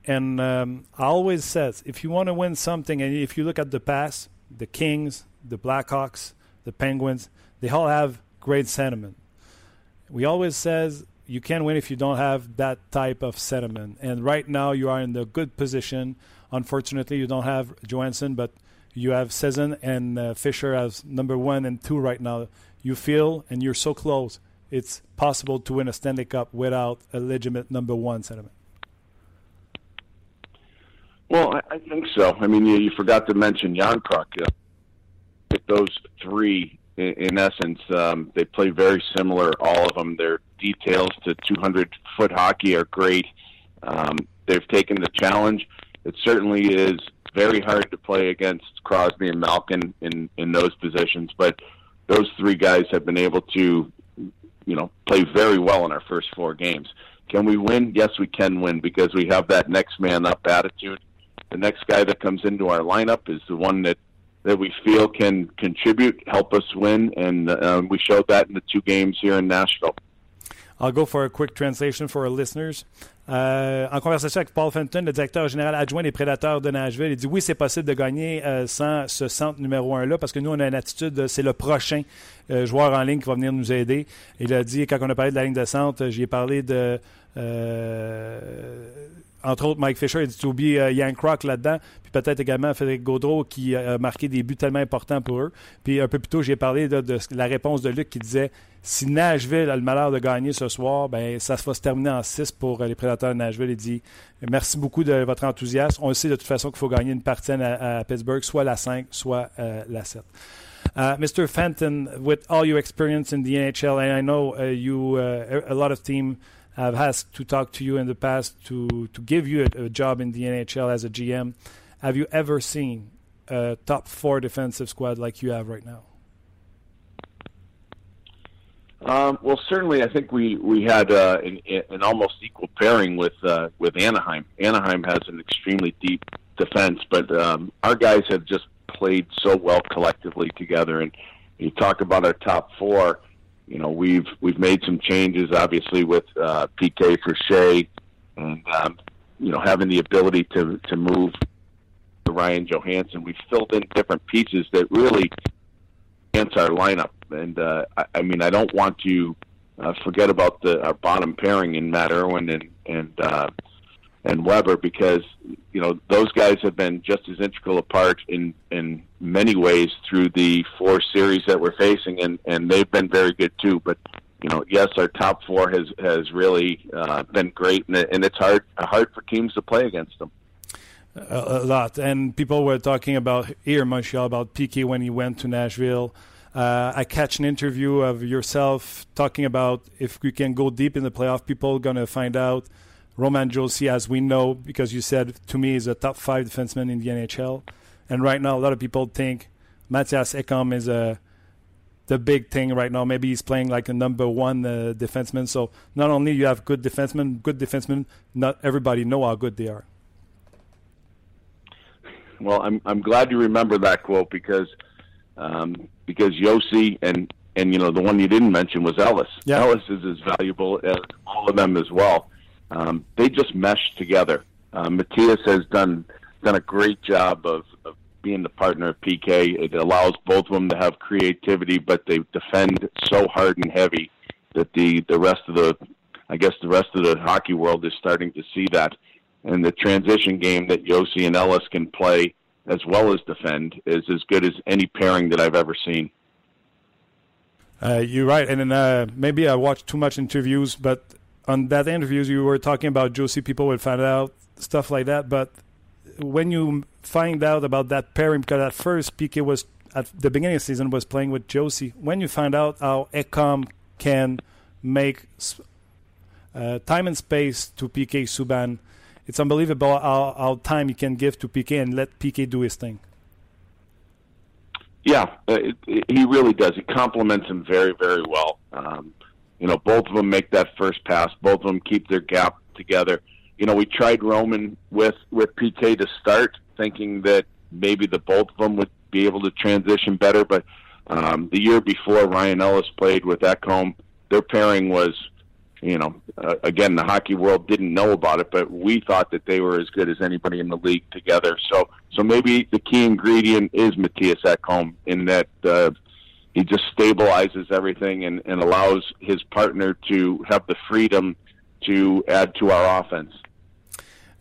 and um, I always says if you want to win something, and if you look at the past, the Kings, the Blackhawks, the Penguins, they all have great sentiment. We always says you can't win if you don't have that type of sentiment. And right now you are in the good position. Unfortunately, you don't have Johansson, but you have Sezin and uh, Fisher as number one and two right now you feel, and you're so close, it's possible to win a Stanley Cup without a legitimate number one sentiment? Well, I, I think so. I mean, you, you forgot to mention Jan Kruk. Uh, those three, in, in essence, um, they play very similar. All of them. Their details to 200 foot hockey are great. Um, they've taken the challenge. It certainly is very hard to play against Crosby and Malkin in in those positions, but those three guys have been able to, you know, play very well in our first four games. Can we win? Yes, we can win because we have that next man up attitude. The next guy that comes into our lineup is the one that that we feel can contribute, help us win, and uh, we showed that in the two games here in Nashville. I'll go for a quick translation for our listeners. Euh, en conversation avec Paul Fenton, le directeur général adjoint des Prédateurs de Nashville, il dit oui, c'est possible de gagner euh, sans ce centre numéro un-là parce que nous, on a une attitude, c'est le prochain euh, joueur en ligne qui va venir nous aider. Il a dit, quand on a parlé de la ligne de centre, j'y ai parlé de entre autres Mike Fisher, il dit oublies uh, Yann Kroc là-dedans, puis peut-être également Frédéric Gaudreau qui a marqué des buts tellement importants pour eux. Puis un peu plus tôt, j'ai parlé de, la réponse de Luc qui disait si Nashville a le malheur de gagner ce soir, ben ça va se terminer en 6 pour euh, les prédateurs de Nashville. Il dit merci beaucoup de votre enthousiasme. On sait de toute façon qu'il faut gagner une partie à, Pittsburgh, soit la 5, soit euh, la 7. Uh, Mr. Fenton, with all your experience in the NHL, and I know uh, you, uh, a lot of teams have asked to talk to you in the past to to give you a, a, job in the NHL as a GM. Have you ever seen a top four defensive squad like you have right now? Um, well, certainly, I think we we had uh, an, an almost equal pairing with uh, with Anaheim. Anaheim has an extremely deep defense, but um, our guys have just played so well collectively together. And you talk about our top four you know, we've we've made some changes, obviously, with uh, PK for Shea, and um, you know, having the ability to to move to Ryan Johansson. We've filled in different pieces that really enhance our lineup. And uh, I, I mean, I don't want to uh, forget about the our bottom pairing in Matt Irwin and and uh, and Weber because you know those guys have been just as integral a part in in many ways through the four series that we're facing, and and they've been very good too. But you know, yes, our top four has has really uh, been great, and, and it's hard hard for teams to play against them. A, a lot, and people were talking about here, Montreal, about PK when he went to Nashville. Uh, I catch an interview of yourself talking about if we can go deep in the playoff, people are gonna find out. Roman Josi, as we know, because you said to me, is a top five defenseman in the NHL, and right now a lot of people think Mattias Ekholm is a the big thing right now. Maybe he's playing like a number one uh, defenseman. So not only you have good defensemen, good defensemen, not everybody know how good they are. Well, I'm I'm glad you remember that quote because um, because Josi and and you know the one you didn't mention was Ellis. Yeah. Ellis is as valuable as all of them as well. Um, they just mesh together. Uh, Mattias has done done a great job of, of being the partner of PK. It allows both of them to have creativity, but they defend so hard and heavy that the the rest of the I guess the rest of the hockey world is starting to see that. And the transition game that Josi and Ellis can play as well as defend is as good as any pairing that I've ever seen. Uh, you're right, and then, uh, maybe I watched too much interviews, but on that interviews you were talking about Josi, people would find out stuff like that. But when you find out about that pairing, because at first PK was at the beginning of the season was playing with Josi. When you find out how Ekholm can make uh, time and space to PK Subban, it's unbelievable how, how time he can give to PK and let PK do his thing. Yeah, uh, it, it, he really does. He complements him very, very well. Um, you know, both of them make that first pass. Both of them keep their gap together. You know, we tried Roman with with PK to start, thinking that maybe the both of them would be able to transition better. But um, the year before, Ryan Ellis played with Ekholm. Their pairing was you know, uh, again, the hockey world didn't know about it, but we thought that they were as good as anybody in the league together. So, so maybe the key ingredient is Mattias Ekholm in that uh, he just stabilizes everything and, and allows his partner to have the freedom to add to our offense.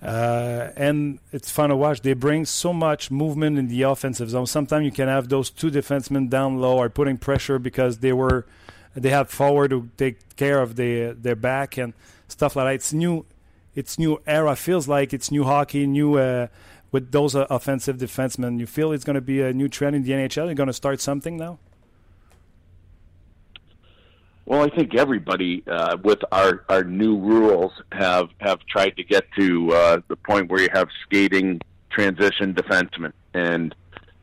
Uh, and it's fun to watch. They bring so much movement in the offensive zone. Sometimes you can have those two defensemen down low are putting pressure because they were they have forward to take care of their their back and stuff like that. It's new, it's new era. Feels like it's new hockey, new uh, with those uh, offensive defensemen. You feel it's going to be a new trend in the NHL. You're going to start something now. Well, I think everybody uh, with our, our new rules have have tried to get to uh, the point where you have skating transition defensemen, and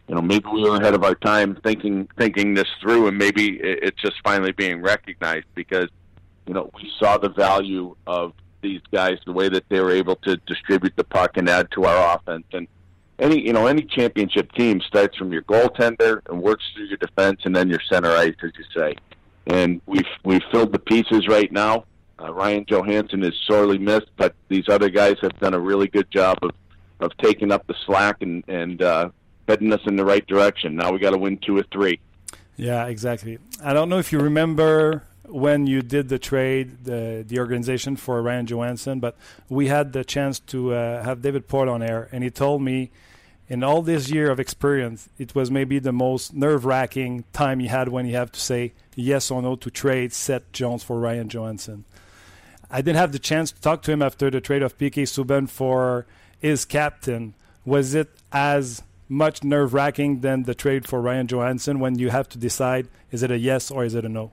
you know, maybe we were ahead of our time thinking thinking this through, and maybe it's just finally being recognized because you know we saw the value of these guys, the way that they were able to distribute the puck and add to our offense, and any you know any championship team starts from your goaltender and works through your defense and then your center ice, as you say. And we've we've filled the pieces right now. Uh, Ryan Johansen is sorely missed, but these other guys have done a really good job of of taking up the slack and and uh, heading us in the right direction. Now we got to win two or three. Yeah, exactly. I don't know if you remember when you did the trade, the the organization for Ryan Johansen, but we had the chance to uh, have David Port on air, and he told me in all this year of experience, it was maybe the most nerve wracking time he had when he had to say yes or no to trade Seth Jones for Ryan Johansson. I didn't have the chance to talk to him after the trade of PK Subban for his captain. Was it as much nerve wracking than the trade for Ryan Johansson when you have to decide is it a yes or is it a no?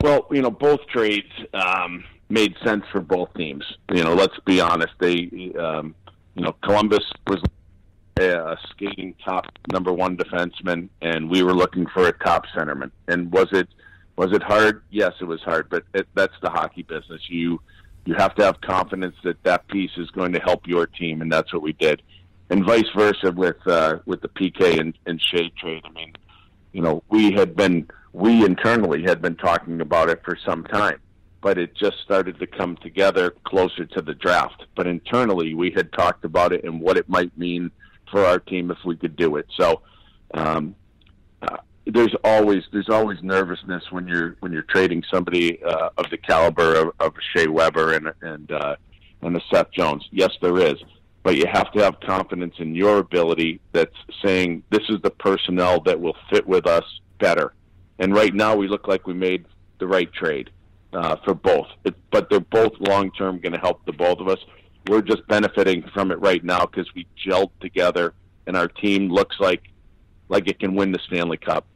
Well, you know, both trades um, made sense for both teams. You know, let's be honest. They, um, you know, Columbus was a skating top number one defenseman, and we were looking for a top centerman. And was it was it hard? Yes, it was hard, but it, that's the hockey business. You you have to have confidence that that piece is going to help your team, and that's what we did. And vice versa with uh, with the PK and, and Skjei trade. I mean, you know, we had been we internally had been talking about it for some time, but it just started to come together closer to the draft. But internally, we had talked about it and what it might mean for our team if we could do it. So, um, uh, there's always there's always nervousness when you're when you're trading somebody uh, of the caliber of, of Shea Weber and and uh, and a Seth Jones. Yes, there is, but you have to have confidence in your ability. That's saying this is the personnel that will fit with us better, and right now we look like we made the right trade uh, for both. It, but they're both long term going to help the both of us. We're just benefiting from it right now because we gelled together, and our team looks like like it can win the Stanley Cup.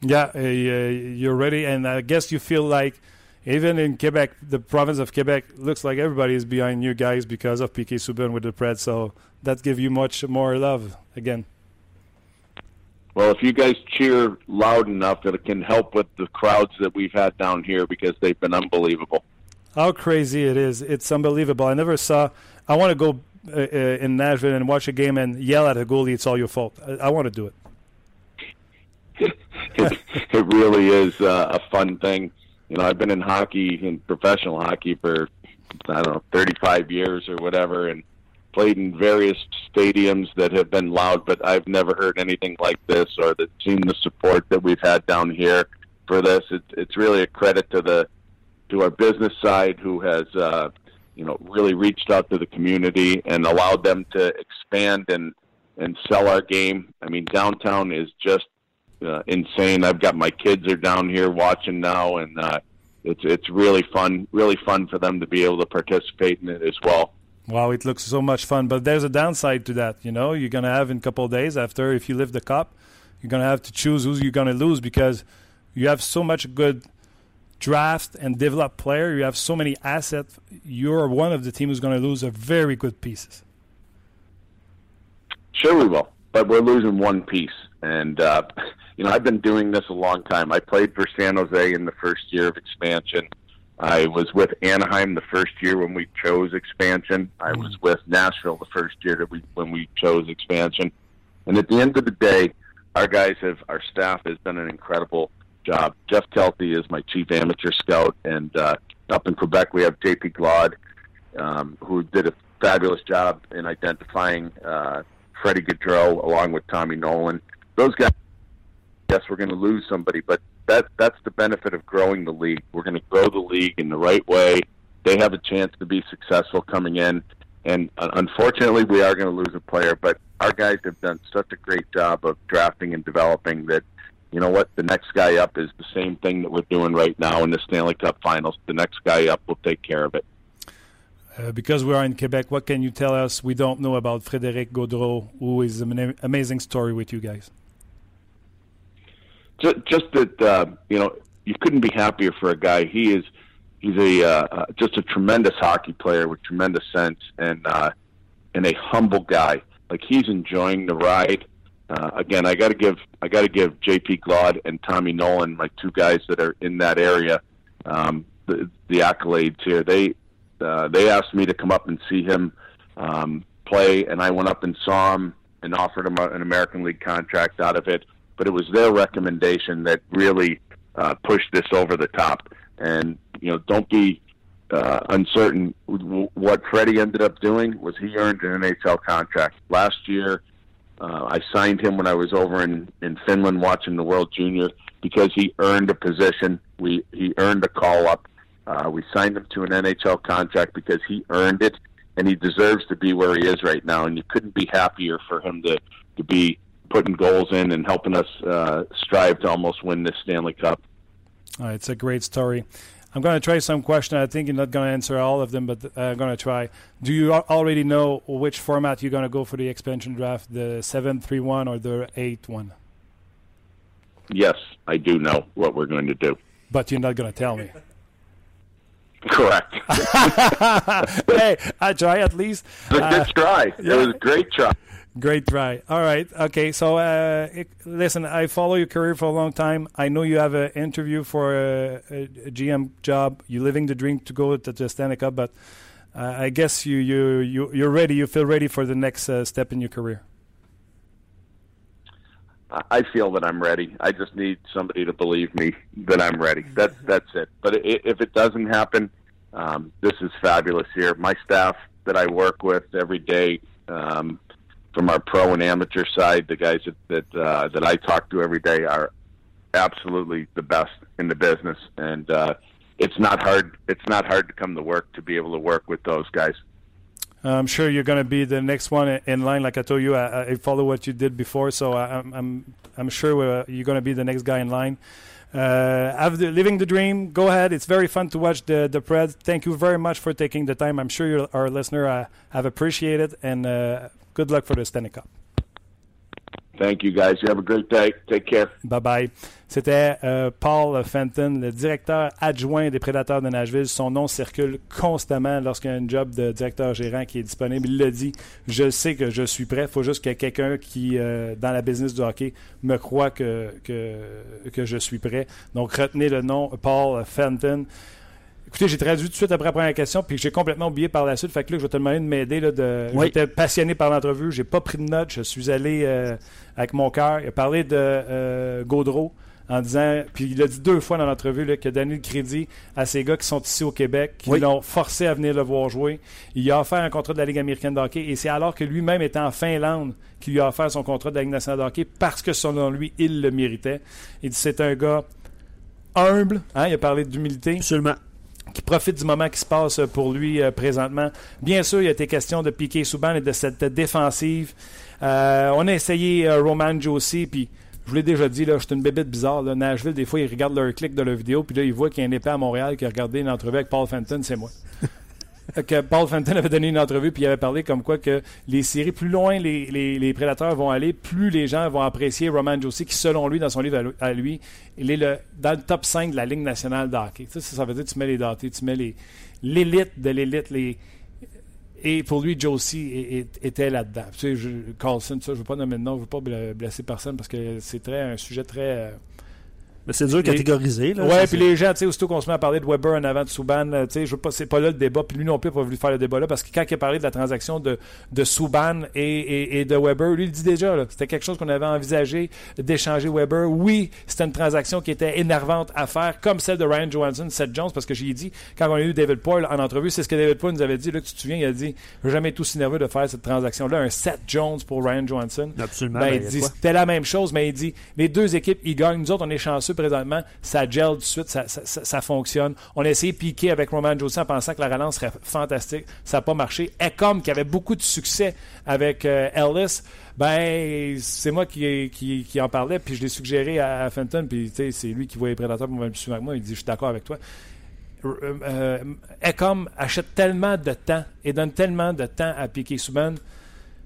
Yeah, uh, you're ready, and I guess you feel like even in Quebec, the province of Quebec looks like everybody is behind you guys because of PK Subban with the Preds. So that gives you much more love again. Well, if you guys cheer loud enough, it can help with the crowds that we've had down here because they've been unbelievable. How crazy it is! It's unbelievable. I never saw. I want to go uh, uh, in Nashville and watch a game and yell at a goalie. It's all your fault. I, I want to do it. it, really is uh, a fun thing. You know, I've been in hockey, in professional hockey, for I don't know, 35 years or whatever, and played in various stadiums that have been loud, but I've never heard anything like this or the, seen the support that we've had down here for this. It's it's really a credit to the to our business side who has uh, you know really reached out to the community and allowed them to expand and and sell our game. I mean, downtown is just uh, insane. I've got my kids are down here watching now, and uh, it's it's really fun, really fun for them to be able to participate in it as well. Wow, it looks so much fun, but there's a downside to that. You know, you're gonna have in a couple of days after if you lift the cup, you're gonna have to choose who you're gonna lose because you have so much good draft and develop player. You have so many assets. You're one of the team who's going to lose a very good pieces. Sure, we will, but we're losing one piece. And uh, you know, I've been doing this a long time. I played for San Jose in the first year of expansion. I was with Anaheim the first year when we chose expansion. I was mm. with Nashville the first year that we when we chose expansion. And at the end of the day, our guys have our staff has done an incredible job. Jeff Kelty is my chief amateur scout, and uh, up in Quebec we have JP Glaude, um, who did a fabulous job in identifying uh, Freddie Gaudreau along with Tommy Nolan. Those guys, yes, we're going to lose somebody, but that that's the benefit of growing the league. We're going to grow the league in the right way. They have a chance to be successful coming in, and uh, unfortunately, we are going to lose a player. But our guys have done such a great job of drafting and developing that you know what, the next guy up is the same thing that we're doing right now in the Stanley Cup Finals. The next guy up will take care of it. Uh, because we are in Quebec, what can you tell us we don't know about Frédéric Gaudreau, who is an amazing story with you guys? just, just that uh, you know you couldn't be happier for a guy. He is he's a uh, uh, just a tremendous hockey player with tremendous sense and uh, and a humble guy. Like he's enjoying the ride. Uh, again, I got to give I got to give J.P. Glaude and Tommy Nolan, my two guys that are in that area, um, the, the accolades here. They uh, they asked me to come up and see him um, play, and I went up and saw him and offered him an American League contract out of it but it was their recommendation that really uh, pushed this over the top. And you know, don't be uh, uncertain. What Freddie ended up doing was he earned an NHL contract last year. Uh, I signed him when I was over in in Finland watching the World Junior because he earned a position. We he earned a call up. Uh, we signed him to an NHL contract because he earned it, and he deserves to be where he is right now. And you couldn't be happier for him to to be putting goals in and helping us uh, strive to almost win this Stanley Cup. it's a great story. I'm going to try some questions. I think you're not going to answer all of them, but uh, I'm going to try. Do you already know which format you're going to go for the expansion draft, the 7-3-1 or the 8-1? Yes, I do know what we're going to do. But you're not going to tell me. Correct. hey, I try at least. It was a good uh, try. Yeah. It was a great try. Great try. All right. Okay. So, uh, it, listen, I follow your career for a long time. I know you have an interview for a, a, a GM job. You're living the dream to go to the Stanley Cup, but uh, I guess you you you you're ready. You feel ready for the next uh, step in your career. I feel that I'm ready. I just need somebody to believe me that I'm ready. That's that's it. But if it doesn't happen, um, this is fabulous here. My staff that I work with every day. Um, from our pro and amateur side, the guys that that, uh, that I talk to every day are absolutely the best in the business, and uh, it's not hard. It's not hard to come to work to be able to work with those guys. I'm sure you're going to be the next one in line. Like I told you, I, I follow what you did before, so I, am I'm I'm sure you're going to be the next guy in line. Uh, the, living the dream. Go ahead. It's very fun to watch the the Preds. Thank you very much for taking the time. I'm sure our listener uh, have appreciated, and uh, good luck for the Stanley Cup. Thank you, guys. You have a great day. Take care. Bye bye. C'était euh, Paul Fenton, le directeur adjoint des Prédateurs de Nashville. Son nom circule constamment lorsqu'il y a un job de directeur gérant qui est disponible. Il le dit. Je sais que je suis prêt. Il faut juste qu'il y ait quelqu'un qui, euh, dans la business du hockey, me croit que, que, que je suis prêt. Donc, retenez le nom Paul Fenton. Écoutez, j'ai traduit tout de suite après la première question, puis j'ai complètement oublié par la suite. Fait que là, je vais te demander de m'aider. De... J'étais passionné par l'entrevue. J'ai pas pris de notes. Je suis allé euh, avec mon cœur. Il a parlé de euh, Gaudreau en disant, puis il a dit deux fois dans l'entrevue qu'il a donné le crédit à ces gars qui sont ici au Québec, qui l'ont forcé à venir le voir jouer. Il a offert un contrat de la Ligue américaine de hockey et c'est alors que lui-même était en Finlande qu'il lui a offert son contrat de la Ligue nationale de hockey parce que selon lui, il le méritait. Il dit c'est un gars humble, hein, il a parlé d'humilité. Absolument qui profite du moment qui se passe pour lui euh, présentement. Bien sûr, il y a été question de piquer Souban et de cette défensive. Euh, on a essayé euh, Roman Josie, puis je vous l'ai déjà dit, là, je suis une bébête bizarre. Nashville, des fois, ils regardent leur clic de leur vidéo, puis là, ils voient qu'il y a un épée à Montréal qui a regardé une entrevue avec Paul Fenton, c'est moi. Que Paul Fenton avait donné une entrevue puis il avait parlé comme quoi que les séries, plus loin les, les, prédateurs vont aller, plus les gens vont apprécier Roman Josie, qui selon lui, dans son livre à lui, il est le, dans le top 5 de la Ligue nationale d'hockey. Ça, ça veut dire que tu mets les datés, tu mets les l'élite de l'élite, les et pour lui, Josie était là-dedans. Tu sais, Carlson, ça, je ne veux pas nommer de nom, je ne veux pas blesser personne parce que c'est très un sujet très euh, mais c'est dur de catégoriser. Là, ouais, puis les gens, tu sais, aussitôt qu'on se met à parler de Weber en avant de Souban, tu sais, je veux pas, c'est pas là le débat, puis lui non plus n'a pas voulu faire le débat là, parce que quand il a parlé de la transaction de, de Souban et, et, de Weber, lui, il dit déjà, là, c'était quelque chose qu'on avait envisagé d'échanger Weber. Oui, c'était une transaction qui était énervante à faire, comme celle de Ryan Johansson, Seth Jones, parce que j'ai dit, quand on a eu David Poyle en entrevue, c'est ce que David Poyle nous avait dit, là, tu te souviens, il a dit, jamais été aussi nerveux de faire cette transaction-là, un Seth Jones pour Ryan Johansson. Absolument. Ben, il dit, c'était la même chose, mais il dit, les deux équipes, ils gagnent. Nous autres, on est chanceux présentement. Ça gèle tout de suite, ça, fonctionne. On a essayé piquer avec Roman Josie en pensant que la relance serait fantastique. Ça n'a pas marché. Ecom, qui avait beaucoup de succès avec euh, Ellis, ben, c'est moi qui, en parlais, puis je l'ai suggéré à, Fenton, puis c'est lui qui voit les prédateurs souvent que moi. Il dit Je suis d'accord avec toi. Euh, euh, Ecom achète tellement de temps et donne tellement de temps à Piquet Souban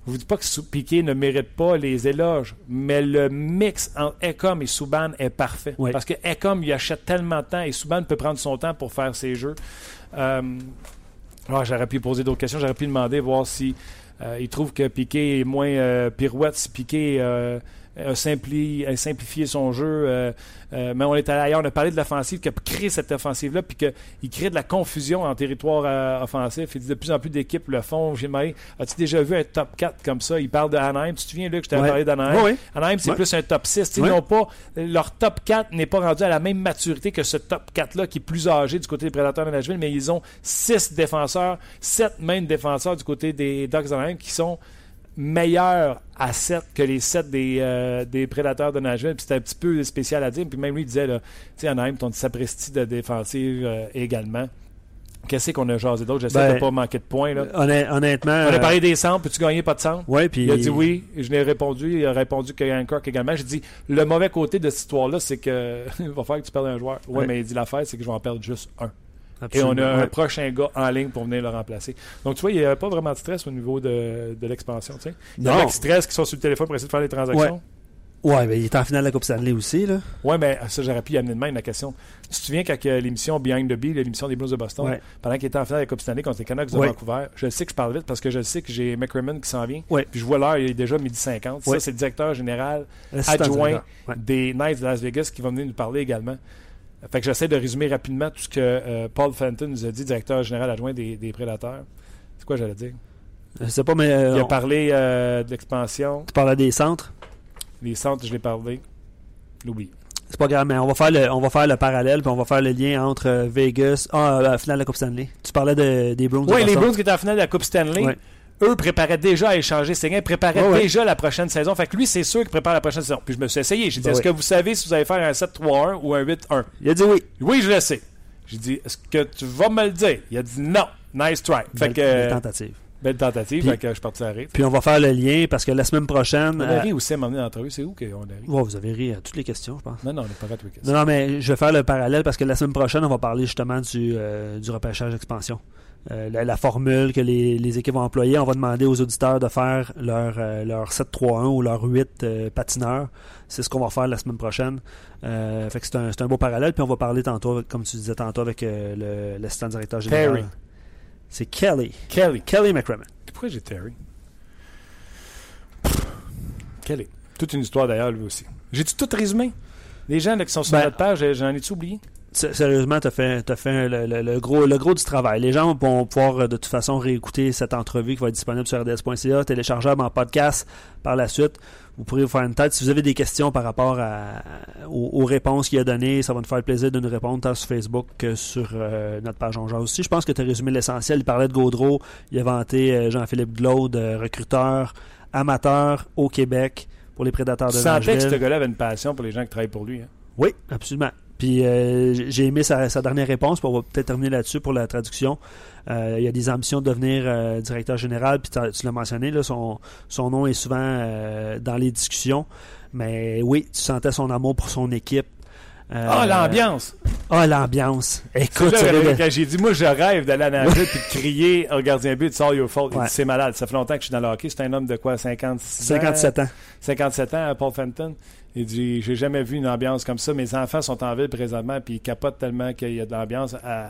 je vous dis pas que Piqué ne mérite pas les éloges, mais le mix entre Ecom et Souban est parfait. Parce que Ecom, il achète tellement de temps et Souban peut prendre son temps pour faire ses jeux. Euh, ah, j'aurais pu poser d'autres questions, j'aurais pu demander, voir si euh, il trouve que Piqué est moins euh, pirouette, si Piqué a, simplifié son jeu. Euh, euh, mais on est allé ailleurs. On a parlé de l'offensive qui a créé cette offensive-là, puis qu'il crée de la confusion en territoire euh, offensif. Il dit de plus en plus d'équipes le font. J'ai as-tu déjà vu un top 4 comme ça? Il parle de Anaheim. Tu te souviens, Luc, je t'avais parlé d'Anaheim? Oui, Anaheim, c'est plus un top 6. Ils n'ont pas, leur top 4 n'est pas rendu à la même maturité que ce top 4-là qui est plus âgé du côté des Prédateurs de Nashville, mais ils ont 6 défenseurs, 7 même défenseurs du côté des Ducks d'Anaheim qui sont meilleur à 7 que les 7 des, euh, des prédateurs de Nashville. C'était un petit peu spécial à dire. Puis même lui disait, tu sais, Anaheim, ton sapristi de défensive euh, également. Qu'est-ce qu'on a jasé d'autre? J'essaie de ne pas manquer de points. Là. honnêtement. On a parlé des centres. Peux-tu gagner pas de centre? Oui, puis. Il a dit oui. Je l'ai répondu. Il a répondu que Hancock également. J'ai dit le mauvais côté de cette histoire-là, c'est que il va falloir que tu perdes un joueur. Oui, ouais. mais il dit l'affaire, c'est que je vais en perdre juste un. Et on a un prochain gars en ligne pour venir le remplacer. Donc, tu vois, il n'y a pas vraiment de stress au niveau de, de l'expansion. Tu sais. Il y a qui stress, qui sont sur le téléphone pour essayer de faire des transactions. Ouais. mais il est en finale de la Coupe Stanley aussi. Là. Ouais, mais ça, j'aurais pu y amener de même la question. Tu te souviens quand l'émission Behind the Bee, l'émission des Blues de Boston, pendant qu'il était en finale de la Coupe Stanley contre les Canucks de Vancouver, je sais que je parle vite parce que je sais que j'ai McCrimmon qui s'en vient. Puis je vois l'heure, il est déjà midi 50. Ça, c'est le directeur général adjoint des Knights de Las Vegas qui va venir nous parler également. Fait que j'essaie de résumer rapidement tout ce que euh, Paul Fenton nous a dit, directeur général adjoint des, Prédateurs. C'est quoi j'allais dire? Je sais pas, mais. Euh, Il a parlé euh, de l'expansion. Tu parlais des centres? Les centres, je l'ai parlé. L'oublie. C'est pas grave, mais on va faire le, on va faire le parallèle, puis on va faire le lien entre Vegas. Ah, la finale de la Coupe Stanley. Tu parlais des Bruins. Oui, les Bruins qui étaient en finale de la Coupe Stanley eux préparaient déjà à échanger Séguin, préparaient déjà la prochaine saison. Fait que lui, c'est sûr qu'il prépare la prochaine saison. Puis je me suis essayé. J'ai dit, ben est-ce que vous savez si vous allez faire un 7-3-1 ou un 8-1? Il a dit oui. Oui, je le sais. J'ai dit, est-ce que tu vas me le dire? Il a dit non. Nice try. Fait que, tentative. Belle tentative, puis, que je partirai. Puis on va faire le lien parce que la semaine prochaine. On a ri aussi à m'emmener dans l'entrevue. C'est où qu'on a ri? vous avez ri à toutes les questions, je pense. Non, non, on n'a pas à toutes les questions. Non, non, mais je vais faire le parallèle parce que la semaine prochaine, on va parler justement du, du repêchage d'expansion. Euh, la, formule que les, équipes vont employer. On va demander aux auditeurs de faire leur, euh, leur 7-3-1 ou leur 8 euh, patineurs. C'est ce qu'on va faire la semaine prochaine. fait que c'est un, un, beau parallèle. Puis on va parler tantôt, comme tu disais tantôt, avec l'assistant directeur général. Terry. C'est Kelly. Kelly. Kelly McCrimmon. Pourquoi j'ai Terry? Kelly. Toute une histoire d'ailleurs, lui aussi. J'ai-tu tout résumé? Les gens qui sont sur ben, notre page, j'en ai-tu oublié? Sérieusement, tu as fait, as fait le, gros, le gros du travail. Les gens vont pouvoir euh, de toute façon réécouter cette entrevue qui va être disponible sur rds.ca, téléchargeable en podcast par la suite. Vous pourrez vous faire une tête. Si vous avez des questions par rapport à, aux, réponses qu'il a données, ça va nous faire plaisir de nous répondre tant sur Facebook que sur euh, notre page en genre aussi. Je pense que tu as résumé l'essentiel. Il parlait de Gaudreau, il a vanté euh, Jean-Philippe Glaude, recruteur amateur au Québec pour les prédateurs de Tu sentais que ce gars-là avait une passion pour les gens qui travaillent pour lui. Hein? Oui, absolument. Puis euh, j'ai aimé sa, dernière réponse, puis on va peut-être terminer là-dessus pour la traduction. Euh, il y a des ambitions de devenir euh, directeur général, puis tu l'as mentionné, là, son, son nom est souvent dans les discussions. Mais oui, tu sentais son amour pour son équipe. Ah, l'ambiance! Ah, l'ambiance! Écoute, quand j'ai dit, moi, je rêve d'aller à la puis de crier au gardien but, all your fault. C'est malade. Ça fait longtemps que je suis dans le hockey. C'est un homme de quoi, 57 ans? 57 ans, Paul Fenton. Il dit J'ai jamais vu une ambiance comme ça. Mes enfants sont en ville présentement, puis ils capotent tellement qu'il y a de l'ambiance à,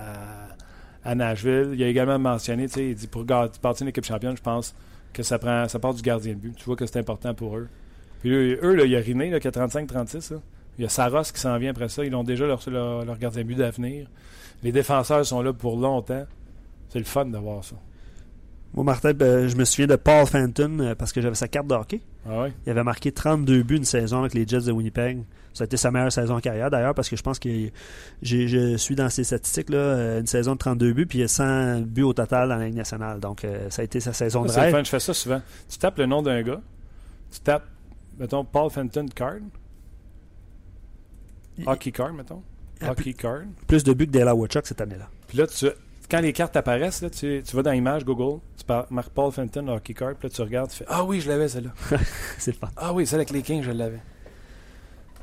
à, Nashville. Il a également mentionné il dit Pour partir une équipe championne, je pense que ça prend ça part du gardien de but. Tu vois que c'est important pour eux. Puis eux, là, il y a Riné là, qui a 35-36. Il y a Saros qui s'en vient après ça. Ils ont déjà leur, leur, gardien de but d'avenir. Les défenseurs sont là pour longtemps. C'est le fun d'avoir ça. Moi, Martin, ben, je me souviens de Paul Fenton euh, parce que j'avais sa carte de hockey. Ah il avait marqué 32 buts une saison avec les Jets de Winnipeg. Ça a été sa meilleure saison en carrière d'ailleurs parce que je pense que je suis dans ces statistiques là euh, une saison de 32 buts puis il y a 100 buts au total dans la Ligue nationale. Donc euh, ça a été sa saison de rêve. je fais ça souvent. Tu tapes le nom d'un gars, tu tapes mettons Paul Fenton card. Hockey card mettons. Hockey card. Plus de buts que Woodchuck cette année-là. Puis là tu quand les cartes apparaissent, là, tu, tu vas dans l'image Google, tu marques Paul Fenton hockey card, puis là tu regardes, tu fais Ah oui, je l'avais celle-là. c'est le fun. Ah oui, celle avec les Kings, je l'avais.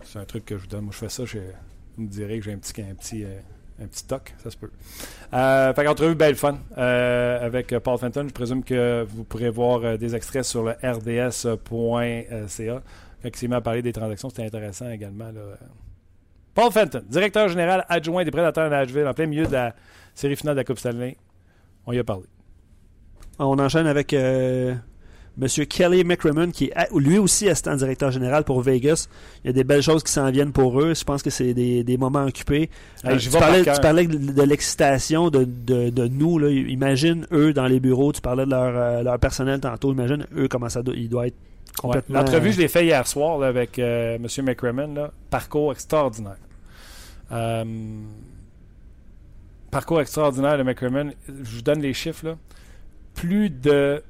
C'est un truc que je vous donne. Moi, je fais ça, je, vous me direz que j'ai un petit, un petit, euh, un petit toc, ça se peut. Euh, fait qu'entrevue belle fun euh, avec Paul Fenton. Je présume que vous pourrez voir euh, des extraits sur le rds.ca. Quand il s'est mis à parler des transactions, c'était intéressant également. Là. Paul Fenton, directeur général adjoint des Prédateurs de Nashville, en plein milieu de la série finale de la Coupe Stanley. On y a parlé. On enchaîne avec euh, M. Kelly McCrimmon, qui est lui aussi assistant directeur général pour Vegas. Il y a des belles choses qui s'en viennent pour eux. Je pense que c'est des, moments occupés. Euh, tu, parlais, de, l'excitation de, nous. Imagine eux dans les bureaux. Tu parlais de leur, euh, personnel tantôt. Imagine eux comment ça doit, il doit être complètement. L'entrevue, je l'ai fait hier soir avec M. McCrimmon. Parcours extraordinaire. Euh, parcours extraordinaire de McCrimmon. Je vous donne les chiffres. Là. Plus de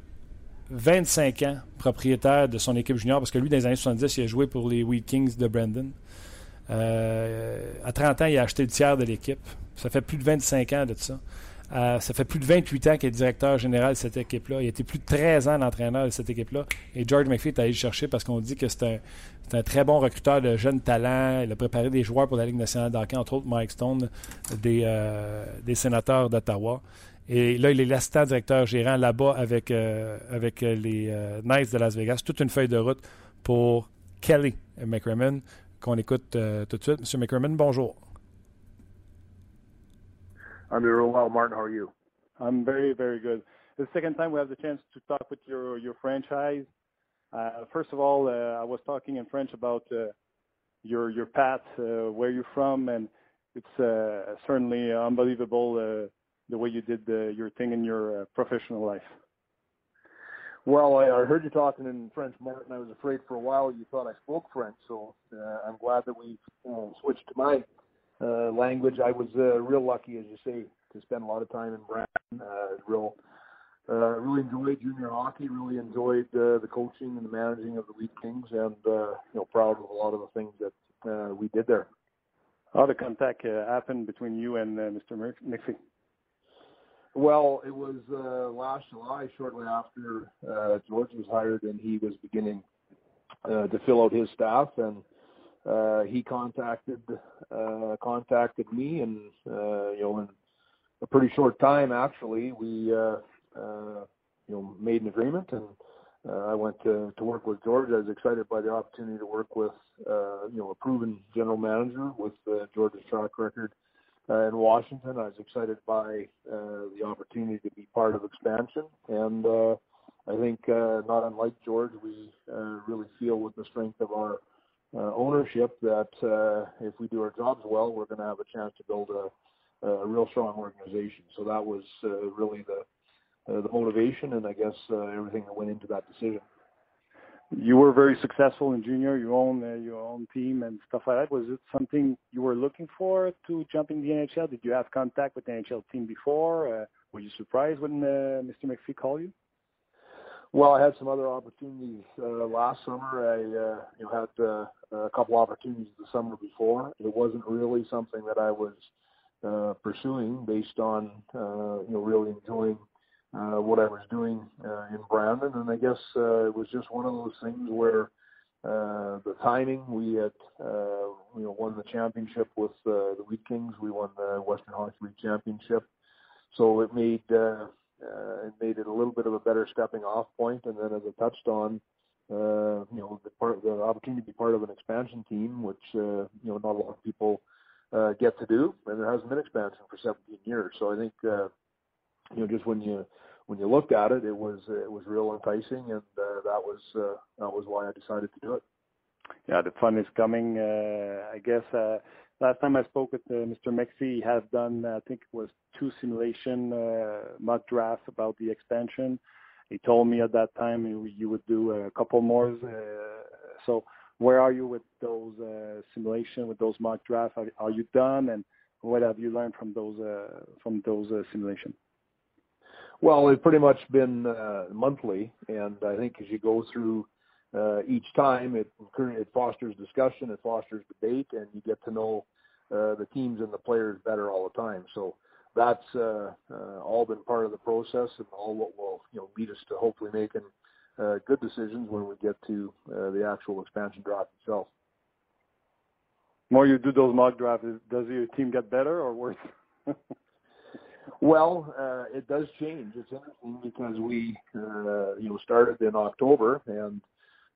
25 ans propriétaire de son équipe junior, parce que lui, dans les années 70, il a joué pour les Wheat de Brandon. Euh, à 30 ans, il a acheté le tiers de l'équipe. Ça fait plus de 25 ans de ça. Euh, ça fait plus de 28 ans qu'il est directeur général de cette équipe-là. Il a été plus de 13 ans l'entraîneur de cette équipe-là. Et George McPhee est allé le chercher parce qu'on dit que c'est un, très bon recruteur de jeunes talents. Il a préparé des joueurs pour la Ligue nationale d'hockey, entre autres Mike Stone, des, euh, des sénateurs d'Ottawa. Et là, il est l'assistant directeur gérant là-bas avec, euh, avec les Knights de Las Vegas. Toute une feuille de route pour Kelly McCrimmon qu'on écoute tout de suite. Monsieur McCrimmon, bonjour. I'm doing well. Martin, how are you? I'm very, very good. The second time we have the chance to talk with your your franchise. Uh, first of all, uh, I was talking in French about uh, your your path, uh, where you're from, and it's uh, certainly unbelievable uh, the way you did the, your thing in your professional life. Well, I, I heard you talking in French, Martin. I was afraid for a while you thought I spoke French, so I'm glad that we switched to my uh, language. I was uh, real lucky, as you say, to spend a lot of time in Brandon. Uh, real, uh, really enjoyed junior hockey. Really enjoyed uh, the coaching and the managing of the Wheat Kings, and uh, you know, proud of a lot of the things that uh, we did there. How did contact uh, happened between you and uh, Mr. McPhee? Well, it was uh, last July, shortly after uh, George was hired, and he was beginning uh, to fill out his staff, and uh, he contacted uh, contacted me, and uh, you know, in a pretty short time, actually, we uh, uh, you know made an agreement, and uh, I went to to work with George. I was excited by the opportunity to work with uh, you know a proven general manager with uh, George's track record uh, in Washington. I was excited by uh, the opportunity to be part of expansion, and uh, I think uh, not unlike George, we uh, really feel with the strength of our uh, ownership that uh, if we do our jobs well, we're going to have a chance to build a, a real strong organization. So that was uh, really the uh, the motivation, and I guess uh, everything that went into that decision you were very successful in junior. You own uh, your own team and stuff like that. Was it something you were looking for to jump in the NHL? Did you have contact with the NHL team before? Uh, were you surprised when uh, Mr. McPhee called you? Well, I had some other opportunities uh, last summer. I uh, you know had a couple opportunities the summer before. It wasn't really something that I was uh, pursuing based on uh, you know really enjoying uh, what I was doing uh, in Brandon, and I guess uh, it was just one of those things where uh, the timing. We had uh, you know won the championship with uh, the Wheat Kings. We won the Western Hockey League championship, so it made uh, uh, it made it a little bit of a better stepping off point. And then as I touched on, uh, you know the part the opportunity to be part of an expansion team, which uh, you know not a lot of people uh, get to do, and there hasn't been expansion for 17 years. So I think. Uh, you know, just when you when you looked at it, it was it was real enticing, and uh, that was uh, that was why I decided to do it. Yeah, the fun is coming. Uh, I guess uh, last time I spoke with uh, Mr. Mexi, he has done I think it was two simulation uh, mock drafts about the expansion. He told me at that time you, would do a couple more. Uh, so where are you with those uh, simulation with those mock drafts? Are, you done, and what have you learned from those uh, from those simulations? Well, it's pretty much been monthly, and I think as you go through each time, it it fosters discussion, it fosters debate, and you get to know the teams and the players better all the time. So that's uh, uh, all been part of the process, and all what will you know lead us to hopefully making uh, good decisions when we get to uh, the actual expansion draft itself. More you do those mock drafts, does your team get better or worse? Well, uh, it does change. It's interesting because we, uh, you know, started in October, and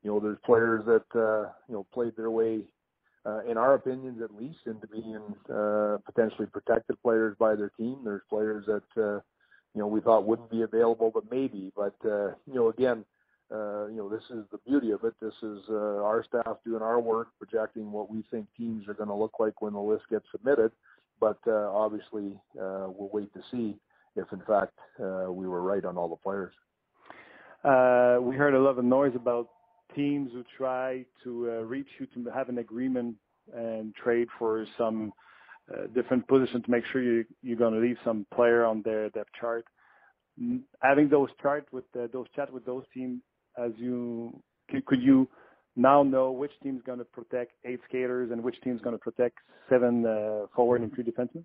you know, there's players that uh, you know played their way, uh, in our opinions at least, into being uh, potentially protected players by their team. There's players that uh, you know we thought wouldn't be available, but maybe. But uh, you know, again, uh, you know, this is the beauty of it. This is uh, our staff doing our work, projecting what we think teams are going to look like when the list gets submitted but uh, obviously, uh, we'll wait to see if, in fact, uh, we were right on all the players. Uh, we heard a lot of noise about teams who try to uh, reach you to have an agreement and trade for some uh, different position to make sure you, you're going to leave some player on their depth chart. Having those chart with those chat with those teams, as you could you now know which team's going to protect eight skaters and which team's going to protect seven uh, forward and three defensemen?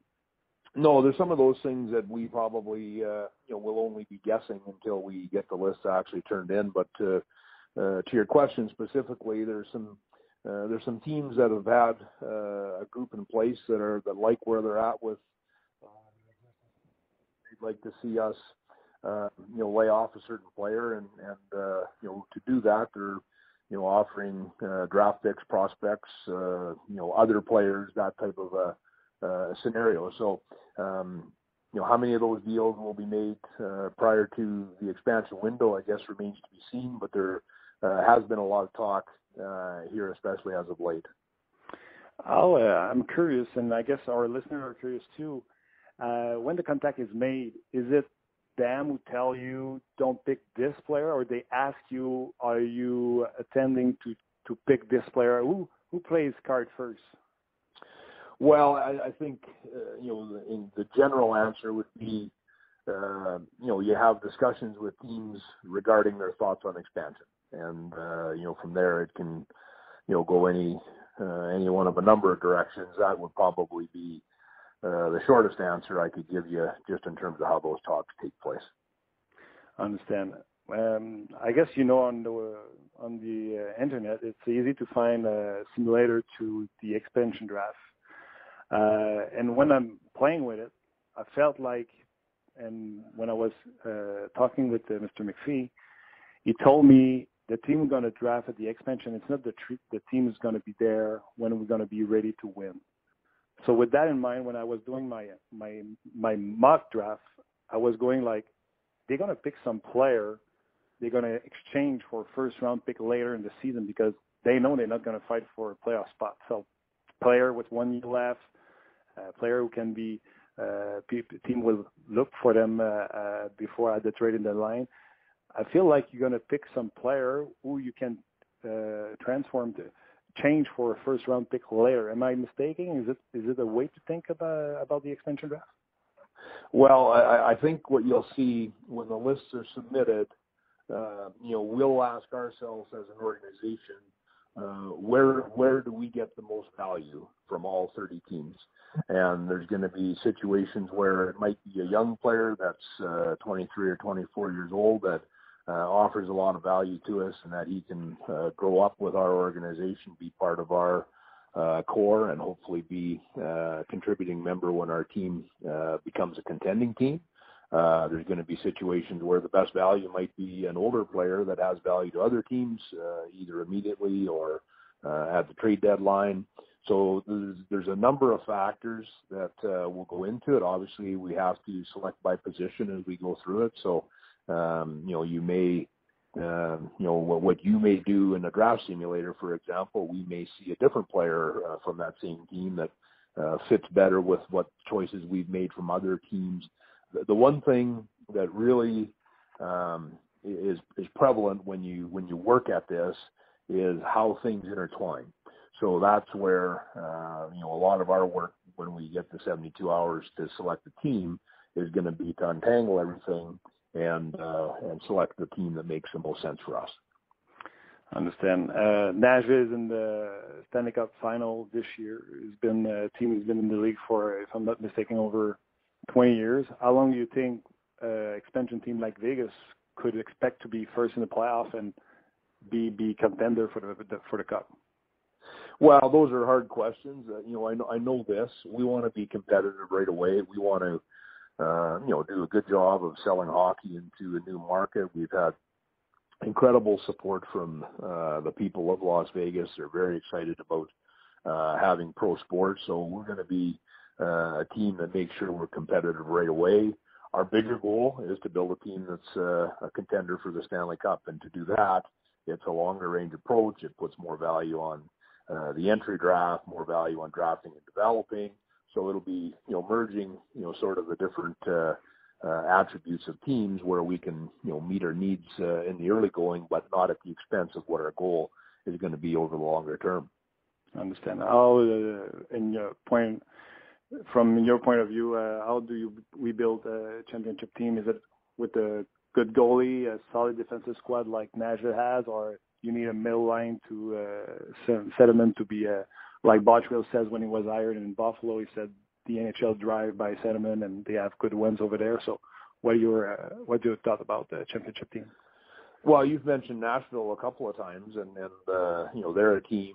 No, there's some of those things that we probably uh, you know will only be guessing until we get the list actually turned in. But uh, uh, to your question specifically, there's some uh, there's some teams that have had uh, a group in place that are that like where they're at with. Uh, they'd like to see us, uh, you know, lay off a certain player, and and uh, you know to do that, they're you know, offering uh, draft picks, prospects, uh, you know, other players, that type of a, uh, scenario. So, um, you know, how many of those deals will be made uh, prior to the expansion window, I guess, remains to be seen. But there uh, has been a lot of talk uh, here, especially as of late. Oh, uh, I'm curious, and I guess our listeners are curious too. Uh, when the contact is made, is it them who tell you don't pick this player, or they ask you, are you attending to to pick this player? Who who plays card first? Well, I, I think uh, you know in the general answer would be uh, you know you have discussions with teams regarding their thoughts on expansion, and uh, you know from there it can you know go any uh, any one of a number of directions. That would probably be uh, the shortest answer I could give you just in terms of how those talks take place. I understand. Um, I guess you know on the on the uh, internet, it's easy to find a simulator to the expansion draft. Uh, and when I'm playing with it, I felt like, and when I was uh, talking with Mr. McPhee, he told me the team we're going to draft at the expansion, it's not the tr- the team is going to be there when we're going to be ready to win. So with that in mind, when I was doing my my my mock draft, I was going like, they're going to pick some player they're going to exchange for a first round pick later in the season because they know they're not going to fight for a playoff spot. So, player with one year left, a player who can be, uh, team will look for them uh, uh, before at the trading deadline. I feel like you're going to pick some player who you can uh, transform to change for a first round pick later. Am I mistaken? Is it is it a way to think about about the expansion draft? Well, I, I think what you'll see when the lists are submitted uh, you know, we'll ask ourselves as an organization, uh, where where do we get the most value from all 30 teams? And there's going to be situations where it might be a young player that's uh, 23 or 24 years old that offers a lot of value to us, and that he can uh, grow up with our organization, be part of our uh, core, and hopefully be uh, a contributing member when our team uh, becomes a contending team. Uh, there's going to be situations where the best value might be an older player that has value to other teams, uh, either immediately or uh, at the trade deadline. So there's, a number of factors that uh, will go into it. Obviously, we have to select by position as we go through it. Um, you know, you may, uh, you know, what, what you may do in a draft simulator, for example, we may see a different player uh, from that same team that uh, fits better with what choices we've made from other teams the, the one thing that really um, is is prevalent when you when you work at this is how things intertwine. So that's where uh, you know a lot of our work when we get the 72 hours to select the team is going to be to untangle everything and uh, and select the team that makes the most sense for us. I understand. Uh, Nashville is in the Stanley Cup final this year. It's been a team that's been in the league for, if I'm not mistaken, over 20 years, how long do you think uh, expansion team like Vegas could expect to be first in the playoff and be be contender for the, the for the cup? Well, those are hard questions. Uh, you know, I know I know this. We want to be competitive right away. We want to, uh, you know, do a good job of selling hockey into a new market. We've had incredible support from uh, the people of Las Vegas. They're very excited about uh, having pro sports. So we're going to be uh, a team that makes sure we're competitive right away. Our bigger goal is to build a team that's uh, a contender for the Stanley Cup, and to do that, it's a longer range approach. It puts more value on uh, the entry draft, more value on drafting and developing. So it'll be you know merging you know sort of the different uh, uh, attributes of teams where we can you know meet our needs uh, in the early going, but not at the expense of what our goal is going to be over the longer term. I understand. How, uh, in your point, from your point of view, uh, how do you rebuild a championship team? Is it with a good goalie, a solid defensive squad like Nashville has, or you need a middle line to uh, Seidemann to be a, like Botchwell says when he was hired in Buffalo, he said the NHL drive by Seidemann and they have good wins over there. So what are your uh, what do you thought about the championship team? Well, you've mentioned Nashville a couple of times, and and uh, you know they're a team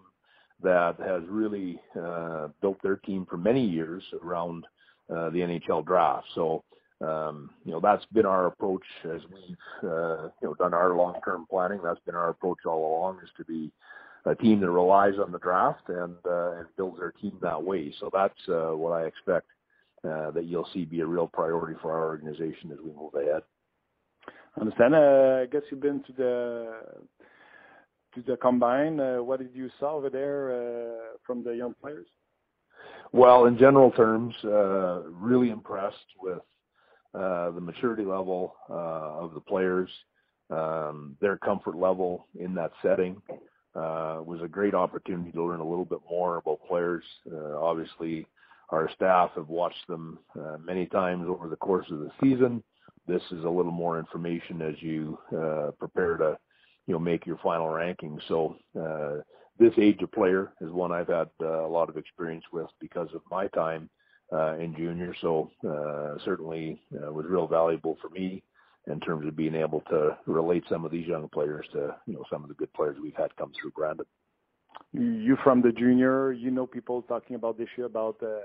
that has really uh, built their team for many years around uh, the NHL draft. So, um, you know, that's been our approach as we've, uh, you know, done our long-term planning. That's been our approach all along is to be a team that relies on the draft and, uh, and builds their team that way. So that's uh, what I expect uh, that you'll see be a real priority for our organization as we move ahead. I understand. Uh, I guess you've been to the to the combine. Uh, what did you saw over there uh, from the young players? Well, in general terms, uh, really impressed with uh, the maturity level uh, of the players, um, their comfort level in that setting. Uh, was a great opportunity to learn a little bit more about players. obviously, our staff have watched them many times over the course of the season. This is a little more information as you prepare to you know make your final ranking. So uh, this age of player is one I've had uh, a lot of experience with because of my time uh, in junior. So uh, certainly uh, was real valuable for me in terms of being able to relate some of these young players to you know some of the good players we've had come through Brandon. You from the junior, you know people talking about this year about uh,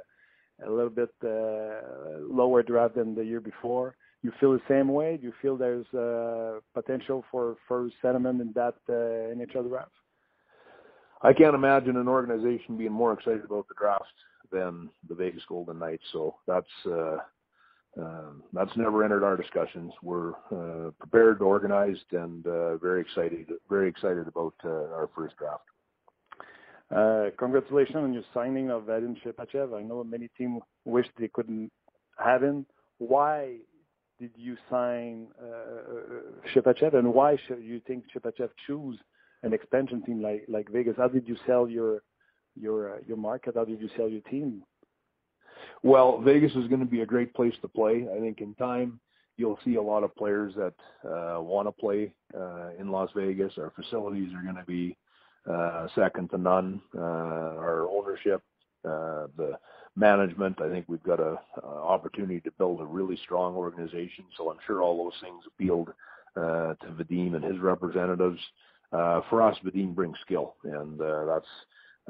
a little bit uh, lower draft than the year before. You feel the same way? Do you feel there's uh, potential for first sentiment in that uh, NHL draft? I can't imagine an organization being more excited about the draft than the Vegas Golden Knights. So that's uh, uh, that's never entered our discussions. We're uh, prepared, organized, and uh, very excited. Very excited about uh, our first draft. Uh, congratulations on your signing of Vadim Shipachev. I know many teams wish they couldn't have him. Why did you sign uh, Shipachev, and why should you think Shipachev choose an expansion team like like Vegas? How did you sell your your uh, your market? How did you sell your team? Well, Vegas is going to be a great place to play. I think in time you'll see a lot of players that uh, want to play uh, in Las Vegas. Our facilities are going to be uh, second to none. Uh, our ownership, uh, the management. I think we've got a, a opportunity to build a really strong organization. So I'm sure all those things appealed uh, to Vadim and his representatives. Uh, for us, Vadim brings skill, and uh, that's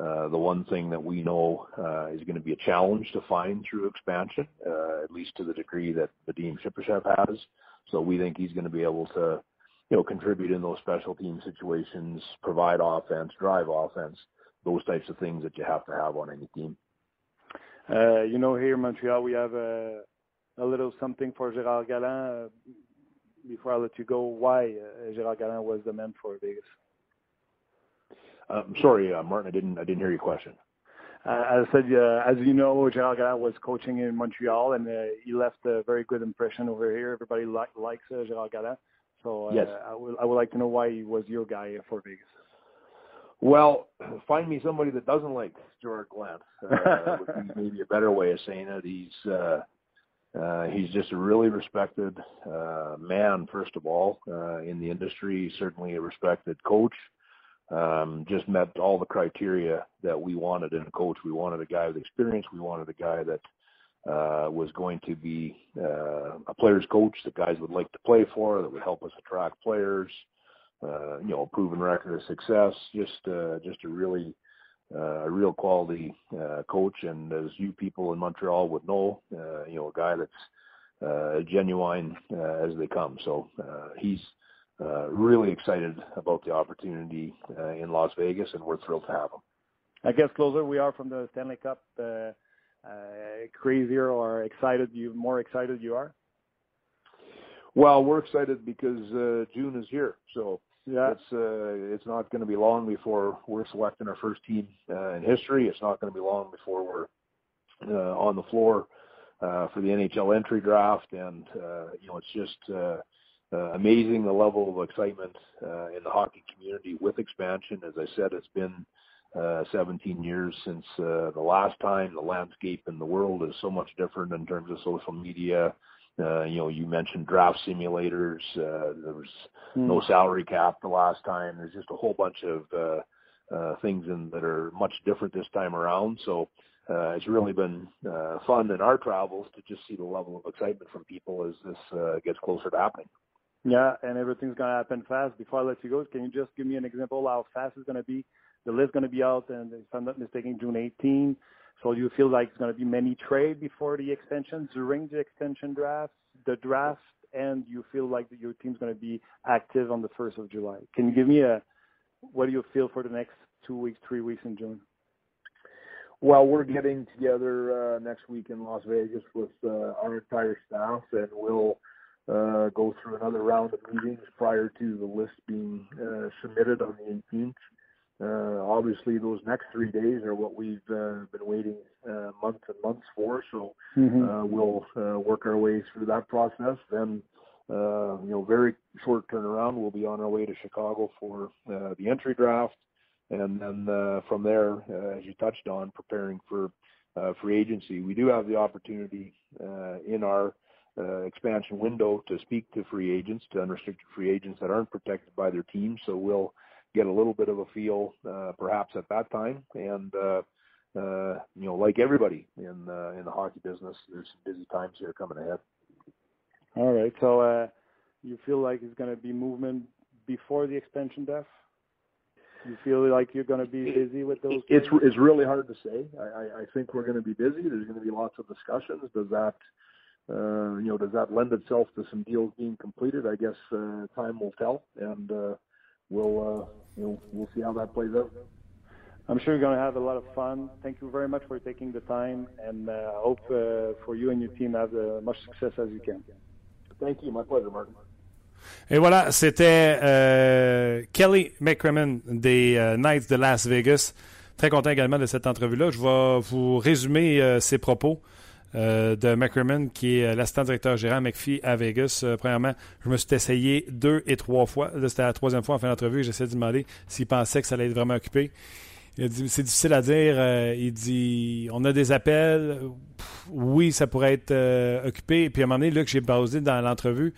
uh, the one thing that we know uh, is going to be a challenge to find through expansion, uh, at least to the degree that Vadim Shipachyov has. So we think he's going to be able to, you know, contribute in those special team situations, provide offense, drive offense, those types of things that you have to have on any team. Uh, you know, here in Montreal, we have a, a little something for Gerard Gallant. Uh, before I let you go, why Gerard Gallant was the man for Vegas? I'm sorry, uh, Martin, I didn't I didn't hear your question. Uh, as I said, uh, as you know, Gerard Gallant was coaching in Montreal, and uh, he left a very good impression over here. Everybody li- likes uh, Gallant, so uh, yes. I, would, I would like to know why he was your guy for Vegas. Well, find me somebody that doesn't like Gerard Gallant. Uh, would be maybe a better way of saying it. He's uh, uh, he's just a really respected uh, man, first of all, uh, in the industry. Certainly a respected coach um, just met all the criteria that we wanted in a coach. We wanted a guy with experience. We wanted a guy that uh, was going to be uh, a player's coach that guys would like to play for, that would help us attract players. Uh, you know, a proven record of success. Just uh, just a really uh, a real quality uh, coach, and as you people in Montreal would know, uh, you know, a guy that's uh, genuine uh, as they come. So uh, he's really excited about the opportunity uh, in Las Vegas, and we're thrilled to have him. I guess closer we are from the Stanley Cup, uh, uh, crazier or excited you more excited you are. Well, we're excited because uh, June is here, so yeah. it's uh, it's not going to be long before we're selecting our first team uh, in history. It's not going to be long before we're uh, on the floor uh, for the NHL entry draft, and uh, you know it's just. Uh, amazing the level of excitement uh, in the hockey community with expansion. As I said, it's been uh, 17 years since uh, the last time. The landscape in the world is so much different in terms of social media. Uh, you know, you mentioned draft simulators. Uh, there was mm. no salary cap the last time. There's just a whole bunch of uh, uh, things in, that are much different this time around. So uh, it's really been uh, fun in our travels to just see the level of excitement from people as this uh, gets closer to happening. Yeah, and everything's to happen fast. Before I let you go, can you just give me an example how fast it's to be? The list to be out, and if I'm not mistaken, June 18. So you feel like it's to be many trade before the extension, during the extension draft, the draft, and you feel like your team's to be active on the 1st of July. Can you give me a what do you feel for the next two weeks, three weeks in June? Well, we're getting together uh, next week in Las Vegas with uh, our entire staff, and we'll uh, go through another round of meetings prior to the list being uh, submitted on the 18th. Uh, obviously, those next three days are what we've uh, been waiting uh, months and months for. So mm-hmm. uh, we'll uh, work our way through that process. Then, uh, you know, very short turnaround. We'll be on our way to Chicago for uh, the entry draft, and then uh, from there, uh, as you touched on, preparing for uh, free agency. We do have the opportunity uh, in our uh, expansion window to speak to free agents, to unrestricted free agents that aren't protected by their team. So we'll get a little bit of a feel, uh, perhaps at that time, and uh, uh, you know, like everybody in uh, in the hockey business, there's some busy times here coming ahead. All right. So uh, you feel like it's going to be movement before the expansion def? You feel like you're going to be busy with those? It's it's really hard to say. I, I, I think we're going to be busy. There's going to be lots of discussions. Does that uh, you know does that lend itself to some deals being completed? I guess uh, time will tell, and uh, we'll uh, you know we'll see how that plays out. I'm sure you're going to have a lot of fun. Thank you very much for taking the time, and uh, I hope uh, for you and your team have as much success as you can. Thank you. My pleasure, Martin. Et voilà, c'était euh, Kelly McCrimmon des euh, Knights de Las Vegas. Très content également de cette entrevue-là. Je vais vous résumer euh, ses propos euh, de McCrimmon, qui est l'assistant directeur gérant McPhee à Vegas. Euh, premièrement, je me suis essayé deux et trois fois. Là, c'était la troisième fois en fin d'entrevue. J'essaie de demander s'il pensait que ça allait être vraiment occupé. Il a dit, c'est difficile à dire. Euh, il dit, on a des appels. Oui, ça pourrait être euh, occupé. Et puis à un moment donné, là, que j'ai basé dans l'entrevue,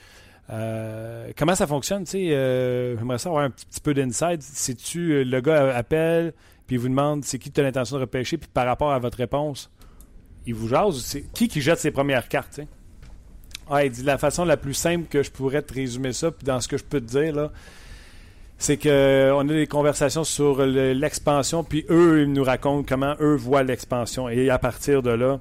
euh, comment ça fonctionne, tu sais, euh, j'aimerais savoir un petit, peu d'inside. Si tu euh, le gars appelle, puis il vous demande c'est qui tu as l'intention de repêcher, puis par rapport à votre réponse, il vous jase, c'est qui qui jette ses premières cartes? Ah, il dit la façon la plus simple que je pourrais te résumer ça, puis dans ce que je peux te dire, là, c'est que on a des conversations sur le- l'expansion, puis eux, ils nous racontent comment eux voient l'expansion. Et à partir de là,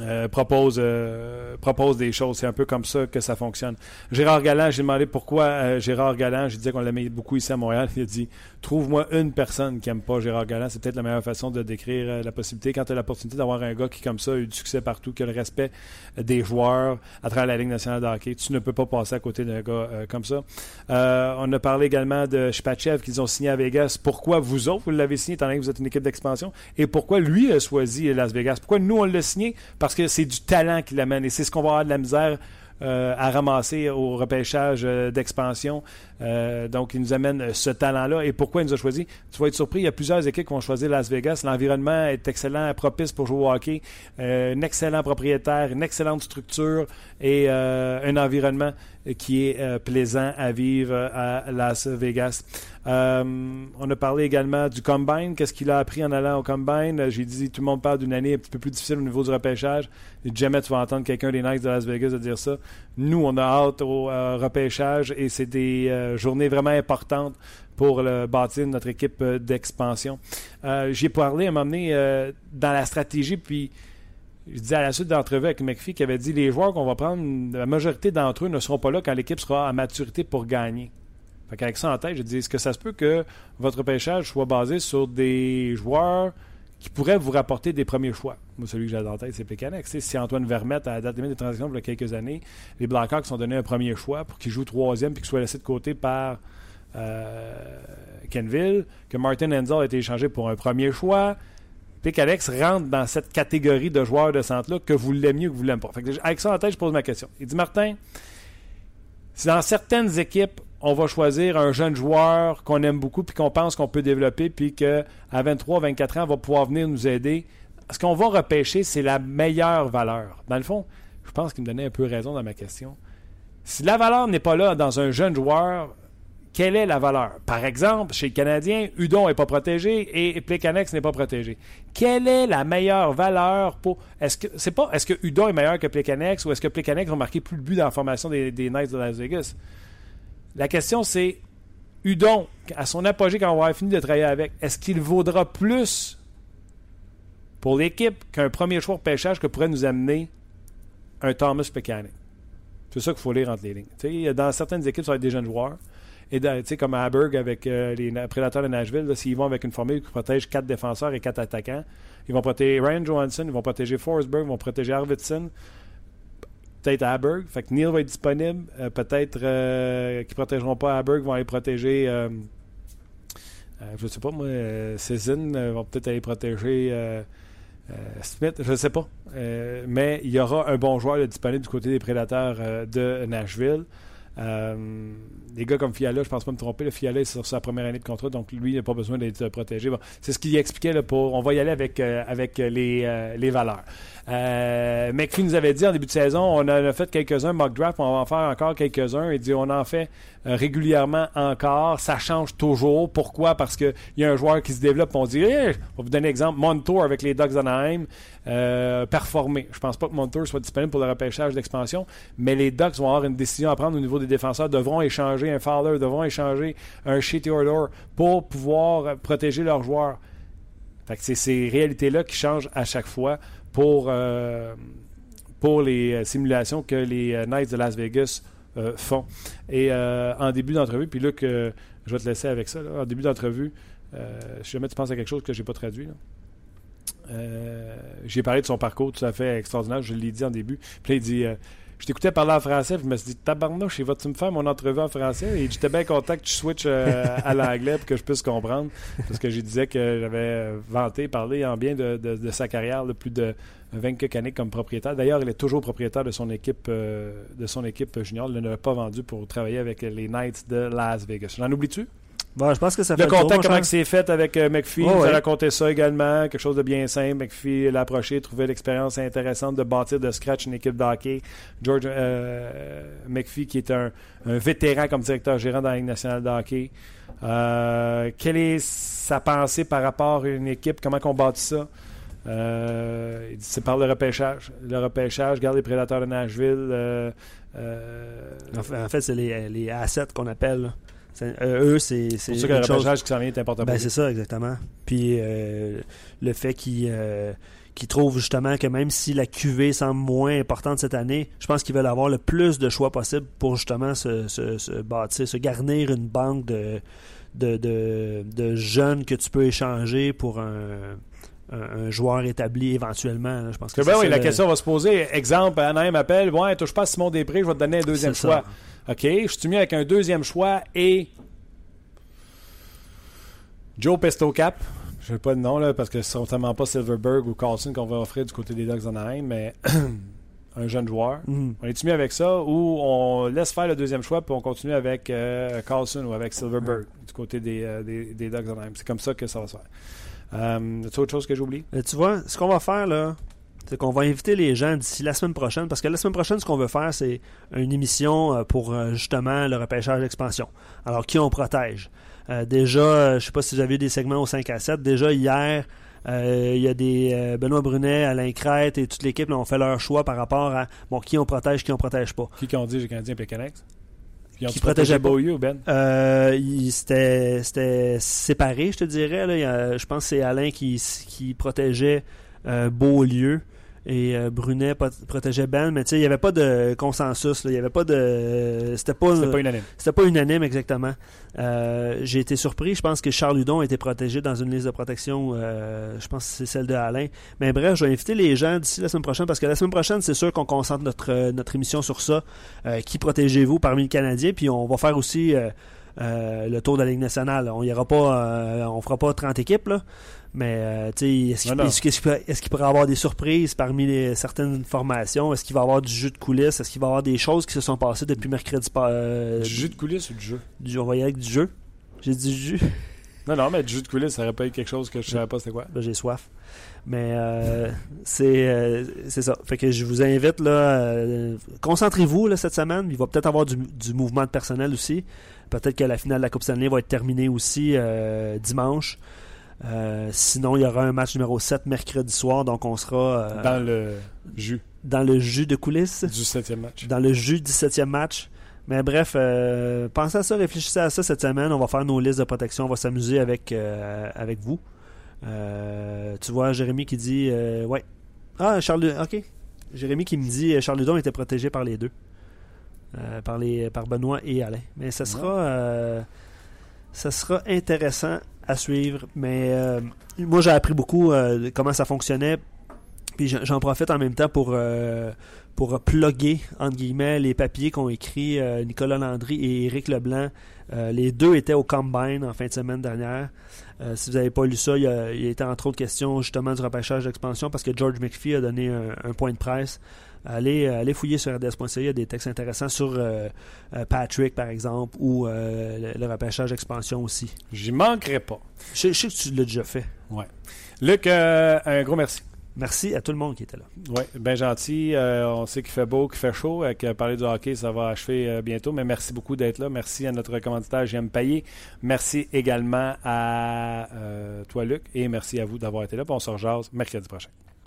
euh, propose, euh, propose des choses. C'est un peu comme ça que ça fonctionne. Gérard Galland, j'ai demandé pourquoi euh, Gérard Galland, je disais qu'on l'aimait beaucoup ici à Montréal. Il a dit Trouve-moi une personne qui n'aime pas Gérard Galland. C'est peut-être la meilleure façon de décrire la possibilité. Quand tu as l'opportunité d'avoir un gars qui, comme ça, a eu du succès partout, qui a le respect des joueurs à travers la Ligue nationale de hockey, tu ne peux pas passer à côté d'un gars comme ça. On a parlé également de Shpachev qu'ils ont signé à Vegas. Pourquoi vous autres, vous l'avez signé, étant donné que vous êtes une équipe d'expansion, et pourquoi lui a choisi Las Vegas? Pourquoi nous, on l'a signé? Que c'est du talent qui l'amène, et c'est ce qu'on va avoir de la misère euh, à ramasser au repêchage euh, d'expansion. Euh, donc, il nous amène ce talent-là. Et pourquoi il nous a choisi? Tu vas être surpris, il y a plusieurs équipes qui vont choisir Las Vegas. L'environnement est excellent, propice pour jouer au hockey. Un excellent propriétaire, une excellente structure et un environnement qui est euh, plaisant à vivre euh, à Las Vegas. Euh, on a parlé également du Combine. Qu'est-ce qu'il a appris en allant au Combine? Euh, J'ai dit, tout le monde parle d'une année un petit peu plus difficile au niveau du repêchage. Jamais tu vas entendre quelqu'un des Knights de Las Vegas dire ça. Nous, on a hâte au euh, repêchage et c'est des euh, journées vraiment importantes pour le bâtir notre équipe euh, d'expansion. J'ai parlé à un moment donné dans la stratégie, puis je disais à la suite d'entrevue avec McPhee qui avait dit les joueurs qu'on va prendre, la majorité d'entre eux ne seront pas là quand l'équipe sera à maturité pour gagner. Fait qu'avec ça en tête, je dis est-ce que ça se peut que votre pêchage soit basé sur des joueurs qui pourraient vous rapporter des premiers choix? Moi, celui que j'ai en tête, c'est Pécanex. Si Antoine Vermette, à la date limite des transactions il y a quelques années, les Blackhawks sont donné un premier choix pour qu'il joue troisième puis qu'il soit laissé de côté par euh, Kenville, que Martin Enzel a été échangé pour un premier choix. Pécanex rentre dans cette catégorie de joueurs de centre-là que vous l'aimiez ou que vous l'aimez pas. Avec ça en tête, je pose ma question. Il dit Martin, si dans certaines équipes, on va choisir un jeune joueur qu'on aime beaucoup puis qu'on pense qu'on peut développer puis qu'à 23, 24 ans, va pouvoir venir nous aider. Ce qu'on va repêcher, c'est la meilleure valeur. Dans le fond, je pense qu'il me donnait un peu raison dans ma question. Si la valeur n'est pas là dans un jeune joueur, quelle est la valeur? Par exemple, chez le Canadien, Udon n'est pas protégé et Plekanex n'est pas protégé. Quelle est la meilleure valeur pour. Est-ce que c'est pas est-ce que Udon est meilleur que Plekanex ou est-ce que Plekanex va marquer plus de buts dans la formation des, des Knights de Las Vegas? La question, c'est Udon, à son apogée, quand on va avoir fini de travailler avec, est-ce qu'il vaudra plus pour l'équipe qu'un premier choix de pêchage que pourrait nous amener un Thomas Plekanec? C'est ça qu'il faut lire entre les lignes. Dans certaines équipes, ça va être des jeunes joueurs. Et tu sais, comme à Hamburg avec euh, les prédateurs de Nashville, s'ils vont avec une formule qui protège quatre défenseurs et quatre attaquants, ils vont protéger Ryan Johansson, ils vont protéger Forsberg, ils vont protéger Arvidsson, peut-être à. Fait que Neil va être disponible. Euh, peut-être euh, qu'ils ne protégeront pas à Hamburg, vont aller protéger, je ne sais pas moi, euh, vont peut-être aller protéger Smith, je ne sais pas. Mais il y aura un bon joueur disponible du côté des prédateurs de Nashville. Des gars comme Fiala, je pense pas me tromper, le Fiala est sur sa première année de contrat, donc lui, n'a pas besoin d'être euh, protégé. C'est ce qu'il expliquait pour. On va y aller avec, euh, avec les, euh, les valeurs. Euh, nous avait dit en début de saison, on en a fait quelques-uns mock draft, on va en faire encore quelques-uns. Il dit on en fait régulièrement encore. Ça change toujours. Pourquoi? Parce qu'il y a un joueur qui se développe. On dit, on va vous donner un exemple, Montour avec les Ducks d'Anaheim, euh, performer. Je pense pas que Montour soit disponible pour le repêchage d'expansion, mais les Ducks vont avoir une décision à prendre au niveau des défenseurs. Devront échanger un Fowler, devront échanger un Shea Theodore pour pouvoir protéger leurs joueurs. c'est ces réalités-là qui changent à chaque fois pour, euh, pour les euh, simulations que les Knights de Las Vegas font. Et en début d'entrevue, puis que je vais te laisser avec ça, en début d'entrevue, si jamais tu penses à quelque chose que je n'ai pas traduit. Euh, j'ai parlé de son parcours tout à fait extraordinaire, je l'ai dit en début. Puis il dit euh, Je t'écoutais parler en français, puis je me suis dit Tabarnouche, vas-tu me faire mon entrevue en français? Et j'étais bien content que tu switches euh, à l'anglais pour que je puisse comprendre. Parce que je disais que j'avais vanté, parlé en bien de, sa carrière, de plus de 20 années comme propriétaire. D'ailleurs, il est toujours propriétaire de son équipe, de son équipe junior. Il ne l'a pas vendu pour travailler avec les Knights de Las Vegas. J'en oublies-tu je pense que ça fait le contact, comment c'est fait avec euh, McPhee, oh, a raconté ça également, quelque chose de bien simple. McPhee l'a approché, trouvé l'expérience intéressante de bâtir de scratch une équipe d'hockey. George euh, McPhee, qui est un, vétéran comme directeur gérant dans la Ligue nationale de hockey. Euh, quelle est sa pensée par rapport à une équipe? Comment on bâtit ça? Euh, c'est par le repêchage. Le repêchage, garde les prédateurs de Nashville. en fait, c'est les, les assets qu'on appelle. Euh, eux, c'est. C'est pour ça que le repêchage qui s'en vient est important ben, C'est ça, exactement. Puis euh, le fait qu'ils euh, trouvent justement que même si la QV semble moins importante cette année, je pense qu'ils veulent avoir le plus de choix possible pour justement se, se, bâtir, se garnir une banque de, de, jeunes que tu peux échanger pour un, joueur établi éventuellement. Je pense que ben oui, la question va se poser. Exemple, Anaheim appelle, ouais, touche pas à Simon Després, je vais te donner un deuxième choix. OK, je suis mis avec un deuxième choix et Joe Pesto Cap. Je n'ai pas de nom là, parce que ce sont pas Silverberg ou Carlson qu'on va offrir du côté des Ducks d'Anaheim, mais un jeune joueur. Mm. On est-tu mis avec ça ou on laisse faire le deuxième choix puis on continue avec euh, Carlson ou avec Silverberg du côté des, euh, des, des Ducks d'Anaheim? C'est comme ça que ça va se faire. Euh, tu autre chose que j'oublie? Euh, tu vois, ce qu'on va faire là, c'est qu'on va inviter les gens d'ici la semaine prochaine, parce que la semaine prochaine, ce qu'on veut faire, c'est une émission euh, pour euh, justement le repêchage d'expansion. Alors, qui on protège? Euh, déjà, je ne sais pas si vous avez des segments au 5 à 7. Déjà, hier, il y a des Benoît Brunet, Alain Crête et toute l'équipe ont fait leur choix par rapport à bon, qui on protège, qui on protège pas. Qui ont dit les Canadiens et Pécanex? Qui protégeait Beaulieu ou Ben? C'était séparé, je te dirais. je pense que c'est Alain qui, qui protégeait Beaulieu et euh, Brunet protégeait Ben, mais tu sais, il n'y avait pas de consensus, il n'y avait pas de... C'était pas, pas unanime. C'était pas unanime, exactement. Euh, j'ai été surpris, je pense que Charles Hudon était protégé dans une liste de protection, euh, je pense que c'est celle de Alain. Mais bref, je vais inviter les gens d'ici la semaine prochaine, parce que la semaine prochaine, c'est sûr qu'on concentre notre, notre émission sur ça. qui protégez-vous parmi les Canadiens, puis on va faire aussi... le tour de la Ligue nationale. On ira pas, on fera pas 30 équipes, là, mais euh, est-ce qu'il pourrait y avoir des surprises parmi les, certaines formations? Est-ce qu'il va y avoir du jeu de coulisses? Est-ce qu'il va y avoir des choses qui se sont passées depuis mercredi? Euh, du jeu de coulisses ou du jeu? Du, on va y aller avec du jeu. J'ai dit du jeu. Non, non, mais du jeu de coulisses, ça aurait pas été quelque chose que je savais pas c'était quoi. J'ai soif. Mais euh, c'est ça. Fait que je vous invite, là, concentrez-vous cette semaine. Il va peut-être avoir du, du, mouvement de personnel aussi. Peut-être que la finale de la Coupe Stanley va être terminée aussi dimanche. Euh, sinon, il y aura un match numéro 7 mercredi soir, donc on sera. Euh, dans le jus. Dans le jus de coulisses. Du 7e match. Dans le jus du 7e match. Mais bref, euh, pensez à ça, réfléchissez à ça cette semaine. On va faire nos listes de protection, on va s'amuser avec, avec vous. tu vois, Jérémy qui dit Ouais. Ah, Charles. Ok. Jérémy qui me dit Charles Ludon était protégé par les deux. Par, les, par Benoît et Alain. Mais ça sera, ça sera intéressant à suivre. Mais euh, moi, j'ai appris beaucoup euh, comment ça fonctionnait. Puis j'en profite en même temps pour, euh, pour plugger, entre guillemets, les papiers qu'ont écrit Nicolas Landry et Éric Leblanc. les deux étaient au Combine en fin de semaine dernière. si vous n'avez pas lu ça, il, a, il était entre autres question justement du repêchage d'expansion parce que George McPhee a donné un point de presse Allez, fouiller sur RDS.ca, il y a des textes intéressants sur euh, euh, Patrick, par exemple, ou euh, le, repêchage expansion aussi. J'y manquerai pas. Je, sais que tu l'as déjà fait. Ouais. Luc, un gros merci. Merci à tout le monde qui était là. Oui, bien gentil. Euh, on sait qu'il fait beau, qu'il fait chaud. Avec euh, parler du hockey, ça va achever euh, bientôt. Mais merci beaucoup d'être là. Merci à notre commanditaire J'aime Payé. Merci également à toi, Luc. Et merci à vous d'avoir été là. on se rejase mercredi prochain.